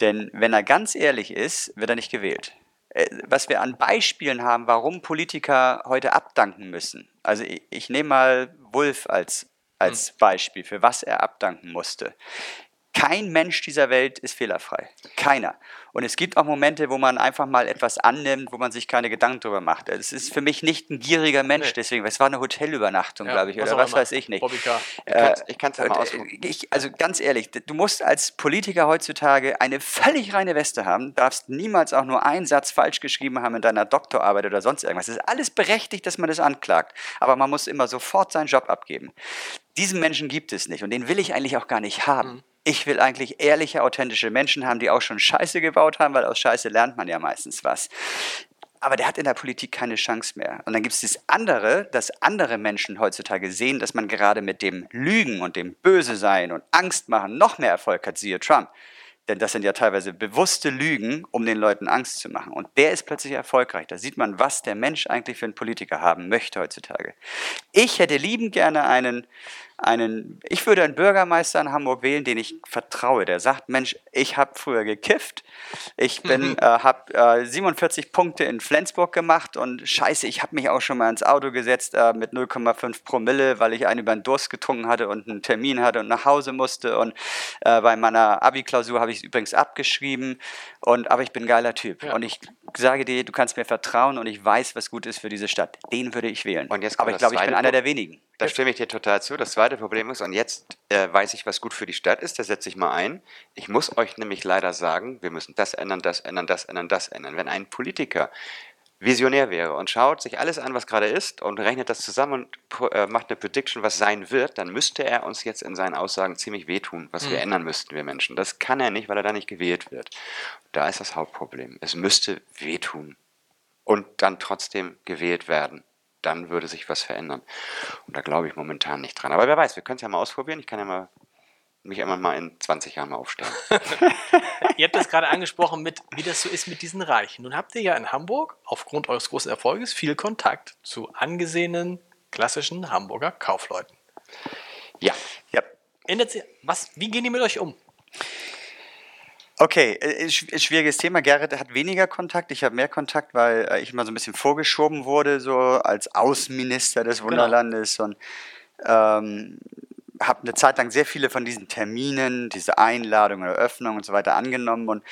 Denn wenn er ganz ehrlich ist, wird er nicht gewählt. Äh, Was wir an Beispielen haben, warum Politiker heute abdanken müssen. Also ich, ich nehme mal Wulff als, als Beispiel, für was er abdanken musste. Kein Mensch dieser Welt ist fehlerfrei. Keiner. Und es gibt auch Momente, wo man einfach mal etwas annimmt, wo man sich keine Gedanken drüber macht. Es ist für mich nicht ein gieriger Mensch, Nee. deswegen, es war eine Hotelübernachtung, Ja, glaube ich, oder was weiß ich nicht. Ich kann's- ich kann's ja mal und, ausprobieren. äh, ich, also ganz ehrlich, du musst als Politiker heutzutage eine völlig reine Weste haben, darfst niemals auch nur einen Satz falsch geschrieben haben in deiner Doktorarbeit oder sonst irgendwas. Es ist alles berechtigt, dass man das anklagt, aber man muss immer sofort seinen Job abgeben. Diesen Menschen gibt es nicht und den will ich eigentlich auch gar nicht haben. Mhm. Ich will eigentlich ehrliche, authentische Menschen haben, die auch schon Scheiße gebaut haben, weil aus Scheiße lernt man ja meistens was. Aber der hat in der Politik keine Chance mehr. Und dann gibt es das andere, dass andere Menschen heutzutage sehen, dass man gerade mit dem Lügen und dem Böse sein und Angst machen noch mehr Erfolg hat, siehe Trump. Denn das sind ja teilweise bewusste Lügen, um den Leuten Angst zu machen. Und der ist plötzlich erfolgreich. Da sieht man, was der Mensch eigentlich für einen Politiker haben möchte heutzutage. Ich hätte liebend gerne einen, einen ich würde einen Bürgermeister in Hamburg wählen, den ich vertraue. Der sagt, Mensch, ich habe früher gekifft, ich bin, äh, habe äh, 47 Punkte in Flensburg gemacht und scheiße, ich habe mich auch schon mal ins Auto gesetzt äh, mit 0,5 Promille, weil ich einen über den Durst getrunken hatte und einen Termin hatte und nach Hause musste. Und äh, bei meiner Abi-Klausur habe ich es übrigens abgeschrieben. Und, aber ich bin ein geiler Typ. Ja. Und ich sage dir, du kannst mir vertrauen und ich weiß, was gut ist für diese Stadt. Den würde ich wählen. Aber ich glaube, ich bin einer der wenigen. Da stimme ich dir total zu. Das zweite Problem ist, und jetzt äh, weiß ich, was gut für die Stadt ist, da setze ich mal ein. Ich muss euch nämlich leider sagen, wir müssen das ändern, das ändern, das ändern, das ändern. Wenn ein Politiker visionär wäre und schaut sich alles an, was gerade ist und rechnet das zusammen und äh, macht eine Prediction, was sein wird, dann müsste er uns jetzt in seinen Aussagen ziemlich wehtun, was wir ändern müssten, wir Menschen. Das kann er nicht, weil er da nicht gewählt wird. Da ist das Hauptproblem. Es müsste wehtun und dann trotzdem gewählt werden. Dann würde sich was verändern. Und da glaube ich momentan nicht dran. Aber wer weiß, wir können es ja mal ausprobieren. Ich kann ja mal mich immer mal in 20 Jahren mal aufstellen. ihr habt das gerade angesprochen, mit, wie das so ist mit diesen Reichen. Nun habt ihr ja in Hamburg aufgrund eures großen Erfolges viel Kontakt zu angesehenen klassischen Hamburger Kaufleuten. Ja. Ja. Ändert sich, was, wie gehen die mit euch um? Okay, äh, ist ist schwieriges Thema. Gerrit hat weniger Kontakt, ich habe mehr Kontakt, weil äh, ich immer so ein bisschen vorgeschoben wurde, so als Außenminister des Wunderlandes und ähm, habe eine Zeit lang sehr viele von diesen Terminen, diese Einladungen, Eröffnungen und so weiter angenommen und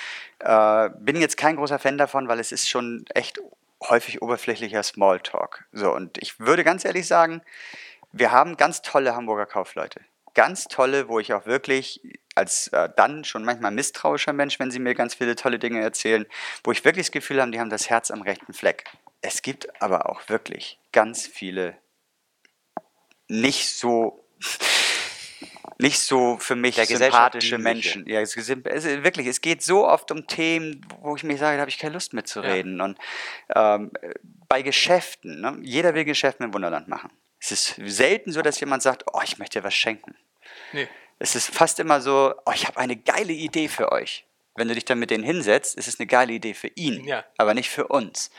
äh, bin jetzt kein großer Fan davon, weil es ist schon echt häufig oberflächlicher Smalltalk. So, und ich würde ganz ehrlich sagen, wir haben ganz tolle Hamburger Kaufleute. Ganz tolle, wo ich auch wirklich als äh, dann schon manchmal misstrauischer Mensch, wenn sie mir ganz viele tolle Dinge erzählen, wo ich wirklich das Gefühl habe, die haben das Herz am rechten Fleck. Es gibt aber auch wirklich ganz viele nicht so nicht so für mich Der sympathische. Menschen. Ja, es, ist- es, wirklich, es geht so oft um Themen, wo ich mir sage, da habe ich keine Lust mitzureden. Und ähm, bei Geschäften, ne? jeder will Geschäfte im Wunderland machen. Es ist selten so, dass jemand sagt, oh, ich möchte dir was schenken. Nee. Es ist fast immer so, oh, ich habe eine geile Idee für euch. Wenn du dich dann mit denen hinsetzt, ist es eine geile Idee für ihn, Ja. aber nicht für uns.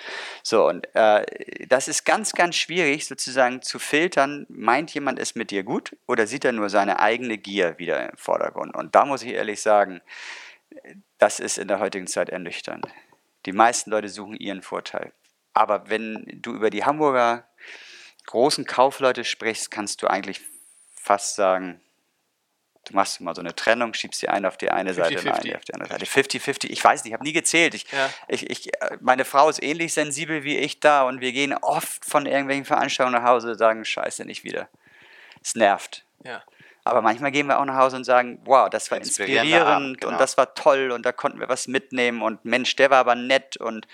So, und äh, das ist ganz, ganz schwierig sozusagen zu filtern, meint jemand es mit dir gut oder sieht er nur seine eigene Gier wieder im Vordergrund? Und da muss ich ehrlich sagen, das ist in der heutigen Zeit ernüchternd. Die meisten Leute suchen ihren Vorteil. Aber wenn du über die Hamburger großen Kaufleute sprichst, kannst du eigentlich fast sagen, du machst mal so eine Trennung, schiebst die eine auf die eine Seite und 50-50. eine auf die andere Seite. 50-50, ich weiß nicht, ich habe nie gezählt. Ich, Ja. ich, ich, meine Frau ist ähnlich sensibel wie ich da und wir gehen oft von irgendwelchen Veranstaltungen nach Hause und sagen, scheiße, nicht wieder. Es nervt. Ja. Aber manchmal gehen wir auch nach Hause und sagen, wow, das war inspirierend Abend, genau. und das war toll und da konnten wir was mitnehmen und Mensch, der war aber nett und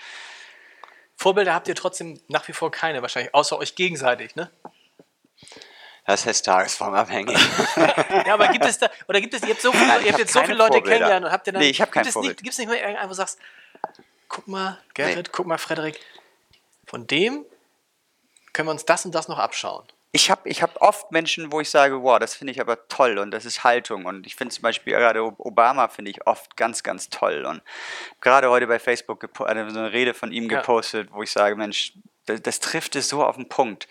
Vorbilder habt ihr trotzdem nach wie vor keine, wahrscheinlich, außer euch gegenseitig, ne? Das ist tagesformabhängig. Ja, aber gibt es da, oder gibt es, ihr habt, so viele, Nein, ihr habt hab jetzt so viele Leute Vorbilder. kennengelernt und habt ihr dann. Nee, ich hab kein Vorbild. nicht, Gibt es nicht mal irgendeinen, wo du sagst, guck mal, Gerrit, guck mal, Frederik, von dem können wir uns das und das noch abschauen. ich habe ich hab oft Menschen, wo ich sage, wow, das finde ich aber toll und das ist Haltung. Und ich finde zum Beispiel gerade Obama finde ich oft ganz, ganz toll. Und gerade heute bei Facebook so eine Rede von ihm Ja. gepostet, wo ich sage, Mensch, das, das trifft es so auf den Punkt.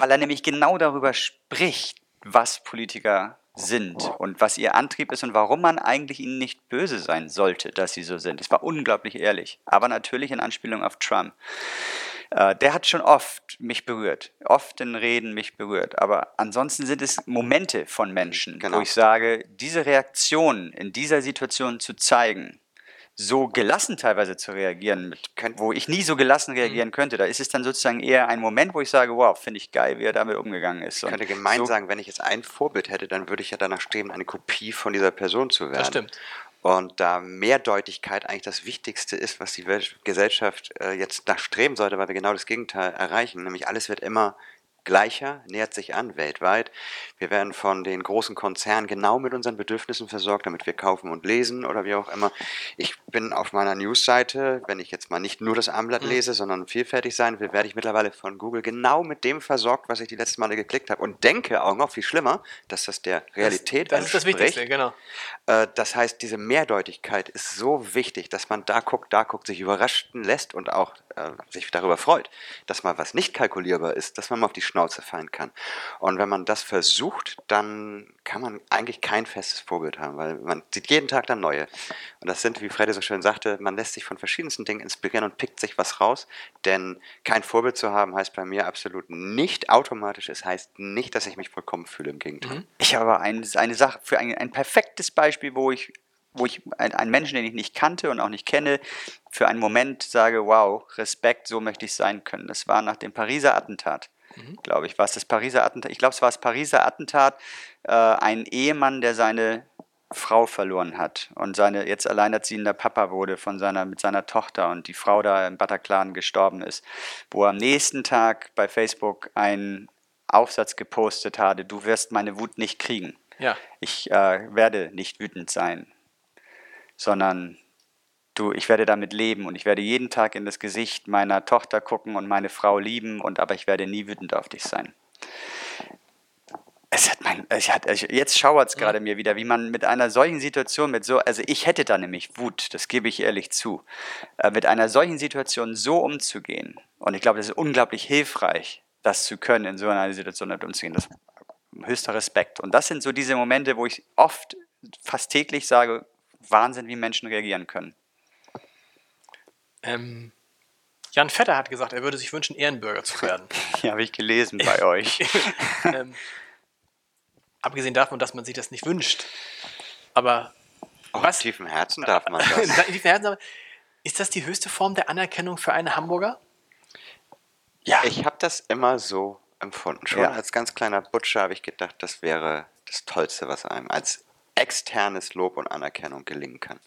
Weil er nämlich genau darüber spricht, was Politiker sind und was ihr Antrieb ist und warum man eigentlich ihnen nicht böse sein sollte, dass sie so sind. Es war unglaublich ehrlich, aber natürlich in Anspielung auf Trump. Äh, der hat schon oft mich berührt, oft in Reden mich berührt. Aber ansonsten sind es Momente von Menschen, Genau. wo ich sage, diese Reaktion in dieser Situation zu zeigen, so gelassen teilweise zu reagieren, mit, wo ich nie so gelassen reagieren könnte, da ist es dann sozusagen eher ein Moment, wo ich sage, wow, finde ich geil, wie er damit umgegangen ist. Ich könnte gemein so, sagen, wenn ich jetzt ein Vorbild hätte, dann würde ich ja danach streben, eine Kopie von dieser Person zu werden. Das stimmt. Und da Mehrdeutigkeit eigentlich das Wichtigste ist, was die Gesellschaft äh, jetzt nachstreben sollte, weil wir genau das Gegenteil erreichen. Nämlich alles wird immer gleicher, nähert sich an weltweit. Wir werden von den großen Konzernen genau mit unseren Bedürfnissen versorgt, damit wir kaufen und lesen oder wie auch immer. Ich bin auf meiner Newsseite, wenn ich jetzt mal nicht nur das Mhm. Armblatt lese, sondern vielfältig sein will, werde ich mittlerweile von Google genau mit dem versorgt, was ich die letzten Male geklickt habe und denke auch noch viel schlimmer, dass das der Realität Das, das ist das entspricht. Wichtigste, genau. Äh, Das heißt, diese Mehrdeutigkeit ist so wichtig, dass man da guckt, da guckt, sich überraschen lässt und auch äh, sich darüber freut, dass mal was nicht kalkulierbar ist, dass man mal auf die Schnauze fallen kann. Und wenn man das versucht, dann kann man eigentlich kein festes Vorbild haben, weil man sieht jeden Tag dann neue. Und das sind, wie Freddy so schön sagte, man lässt sich von verschiedensten Dingen inspirieren und pickt sich was raus. Denn kein Vorbild zu haben, heißt bei mir absolut nicht automatisch. Es heißt nicht, dass ich mich vollkommen fühle, im Gegenteil. Ich habe aber ein, eine Sache für ein, ein perfektes Beispiel, wo ich, wo ich ein- einen Menschen, den ich nicht kannte und auch nicht kenne, für einen Moment sage, wow, Respekt, so möchte ich sein können. Das war nach dem Pariser Attentat, glaube ich. War es das Pariser Attentat? Ich glaube, es war das Pariser Attentat. Äh, ein Ehemann, der seine Frau verloren hat und seine jetzt alleinerziehender Papa wurde von seiner, mit seiner Tochter und die Frau da im Bataclan gestorben ist, wo er am nächsten Tag bei Facebook einen Aufsatz gepostet hatte, du wirst meine Wut nicht kriegen. Ja. Ich äh, werde nicht wütend sein, sondern du, ich werde damit leben und ich werde jeden Tag in das Gesicht meiner Tochter gucken und meine Frau lieben und aber ich werde nie wütend auf dich sein. Es hat mein, es hat, jetzt schauert es gerade mir wieder, wie man mit einer solchen Situation, mit so, also ich hätte da nämlich Wut, das gebe ich ehrlich zu, äh, mit einer solchen Situation so umzugehen. Und ich glaube, das ist unglaublich hilfreich, das zu können, in so einer Situation damit umzugehen. Das höchster Respekt. Und das sind so diese Momente, wo ich oft, fast täglich sage, Wahnsinn, wie Menschen reagieren können. Ähm, Jan Vetter hat gesagt, er würde sich wünschen, Ehrenbürger zu werden. ja, habe ich gelesen bei euch. ähm, abgesehen davon, dass man sich das nicht wünscht. Aber Oh, was? tief im Herzen darf man das. In tiefen Herzen, aber ist das die höchste Form der Anerkennung für einen Hamburger? Ja. Ich habe das immer so empfunden. Schon Ja. als ganz kleiner Butcher habe ich gedacht, das wäre das Tollste, was einem als externes Lob und Anerkennung gelingen kann.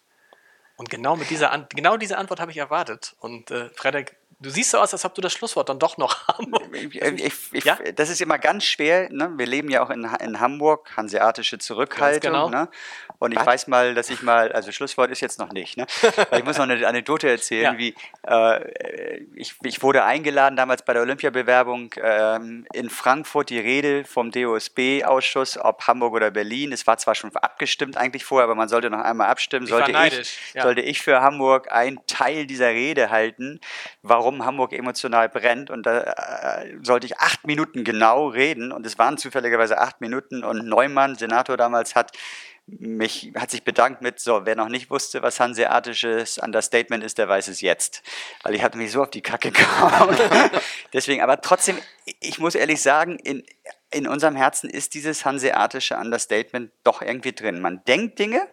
Und genau mit dieser An genau diese Antwort habe ich erwartet. Und äh, Frederik, du siehst so aus, als ob du das Schlusswort dann doch noch haben. Ich, ich, ich, Ja? Das ist immer ganz schwer. Ne? Wir leben ja auch in, in Hamburg, hanseatische Zurückhaltung. Ganz genau. Ne? Und ich Was? weiß mal, dass ich mal, also Schlusswort ist jetzt noch nicht, ne? Ich muss noch eine Anekdote erzählen, Ja. wie äh, ich, ich wurde eingeladen damals bei der Olympiabewerbung ähm, in Frankfurt die Rede vom DOSB-Ausschuss, ob Hamburg oder Berlin. Es war zwar schon abgestimmt eigentlich vorher, aber man sollte noch einmal abstimmen. Sollte ich, ja. sollte ich für Hamburg einen Teil dieser Rede halten, warum Hamburg emotional brennt. Und da äh, sollte ich acht Minuten genau reden. Und es waren zufälligerweise acht Minuten. Und Neumann, Senator damals, hat mich, hat sich bedankt mit, so, wer noch nicht wusste, was hanseatisches Understatement ist, der weiß es jetzt. Weil ich hatte mich so auf die Kacke gehauen. Deswegen, aber trotzdem, ich muss ehrlich sagen, in, in unserem Herzen ist dieses hanseatische Understatement doch irgendwie drin. Man denkt Dinge,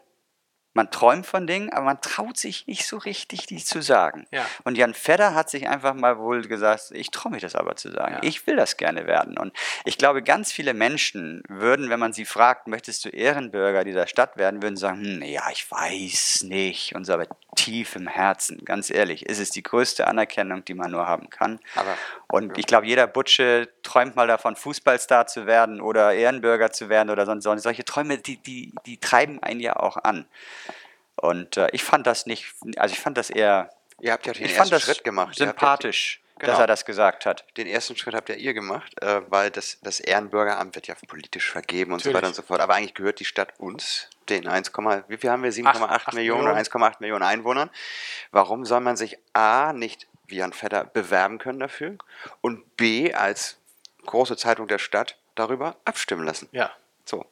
man träumt von Dingen, aber man traut sich nicht so richtig, die zu sagen. Ja. Und Jan Fedder hat sich einfach mal wohl gesagt, ich traue mich das aber zu sagen. Ja. Ich will das gerne werden. Und ich glaube, ganz viele Menschen würden, wenn man sie fragt, möchtest du Ehrenbürger dieser Stadt werden, würden sagen, hm, ja, ich weiß nicht. Und so, aber tief im Herzen, ganz ehrlich, ist es die größte Anerkennung, die man nur haben kann. Aber- Und ich glaube, jeder Butsche träumt mal davon, Fußballstar zu werden oder Ehrenbürger zu werden oder sonst so. Solche Träume, die, die, die treiben einen ja auch an. Und äh, ich fand das nicht, also ich fand das eher, Ihr habt ja den ich fand ersten das Schritt gemacht. Sympathisch, Genau. dass er das gesagt hat. Den ersten Schritt habt ja ihr gemacht, äh, weil das, das Ehrenbürgeramt wird ja politisch vergeben und so Natürlich. weiter und so fort. Aber eigentlich gehört die Stadt uns, den 1, wie viel haben wir? 7,8 acht Millionen oder 1,8 Millionen Einwohnern. Warum soll man sich A nicht wie Jan Vetter bewerben können dafür und B als große Zeitung der Stadt darüber abstimmen lassen? Ja. So.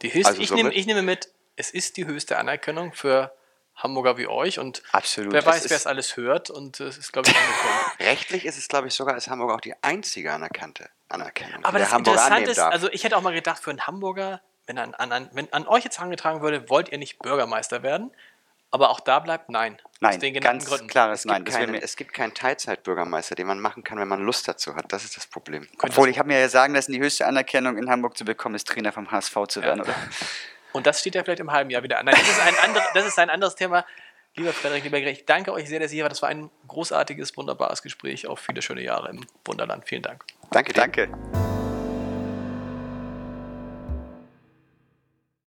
Die höchste, Also ich, nehme, ich nehme mit, es ist die höchste Anerkennung für Hamburger wie euch und Absolut. wer weiß, wer es alles hört und es ist, glaube ich, angekommen. Rechtlich ist es, glaube ich, sogar als Hamburger auch die einzige anerkannte Anerkennung. Aber der das Interessante ist, darf. also ich hätte auch mal gedacht, für einen Hamburger, wenn an, an, wenn an euch jetzt herangetragen würde, wollt ihr nicht Bürgermeister werden? Aber auch da bleibt Nein. Nein, Aus den genannten ganz Gründen. klares es, Nein. keine, mir, es gibt keinen Teilzeitbürgermeister, den man machen kann, wenn man Lust dazu hat. Das ist das Problem. obwohl ich habe mir ja sagen lassen, die höchste Anerkennung in Hamburg zu bekommen, ist Trainer vom HSV zu werden. Oder? Und das steht ja vielleicht im halben Jahr wieder an. Nein, das ist ein, andere, das ist ein anderes Thema. Lieber Frederik, lieber Greg, ich danke euch sehr, dass ihr hier wart. Das war ein großartiges, wunderbares Gespräch auf viele schöne Jahre im Wunderland. Vielen Dank. Danke. Danke.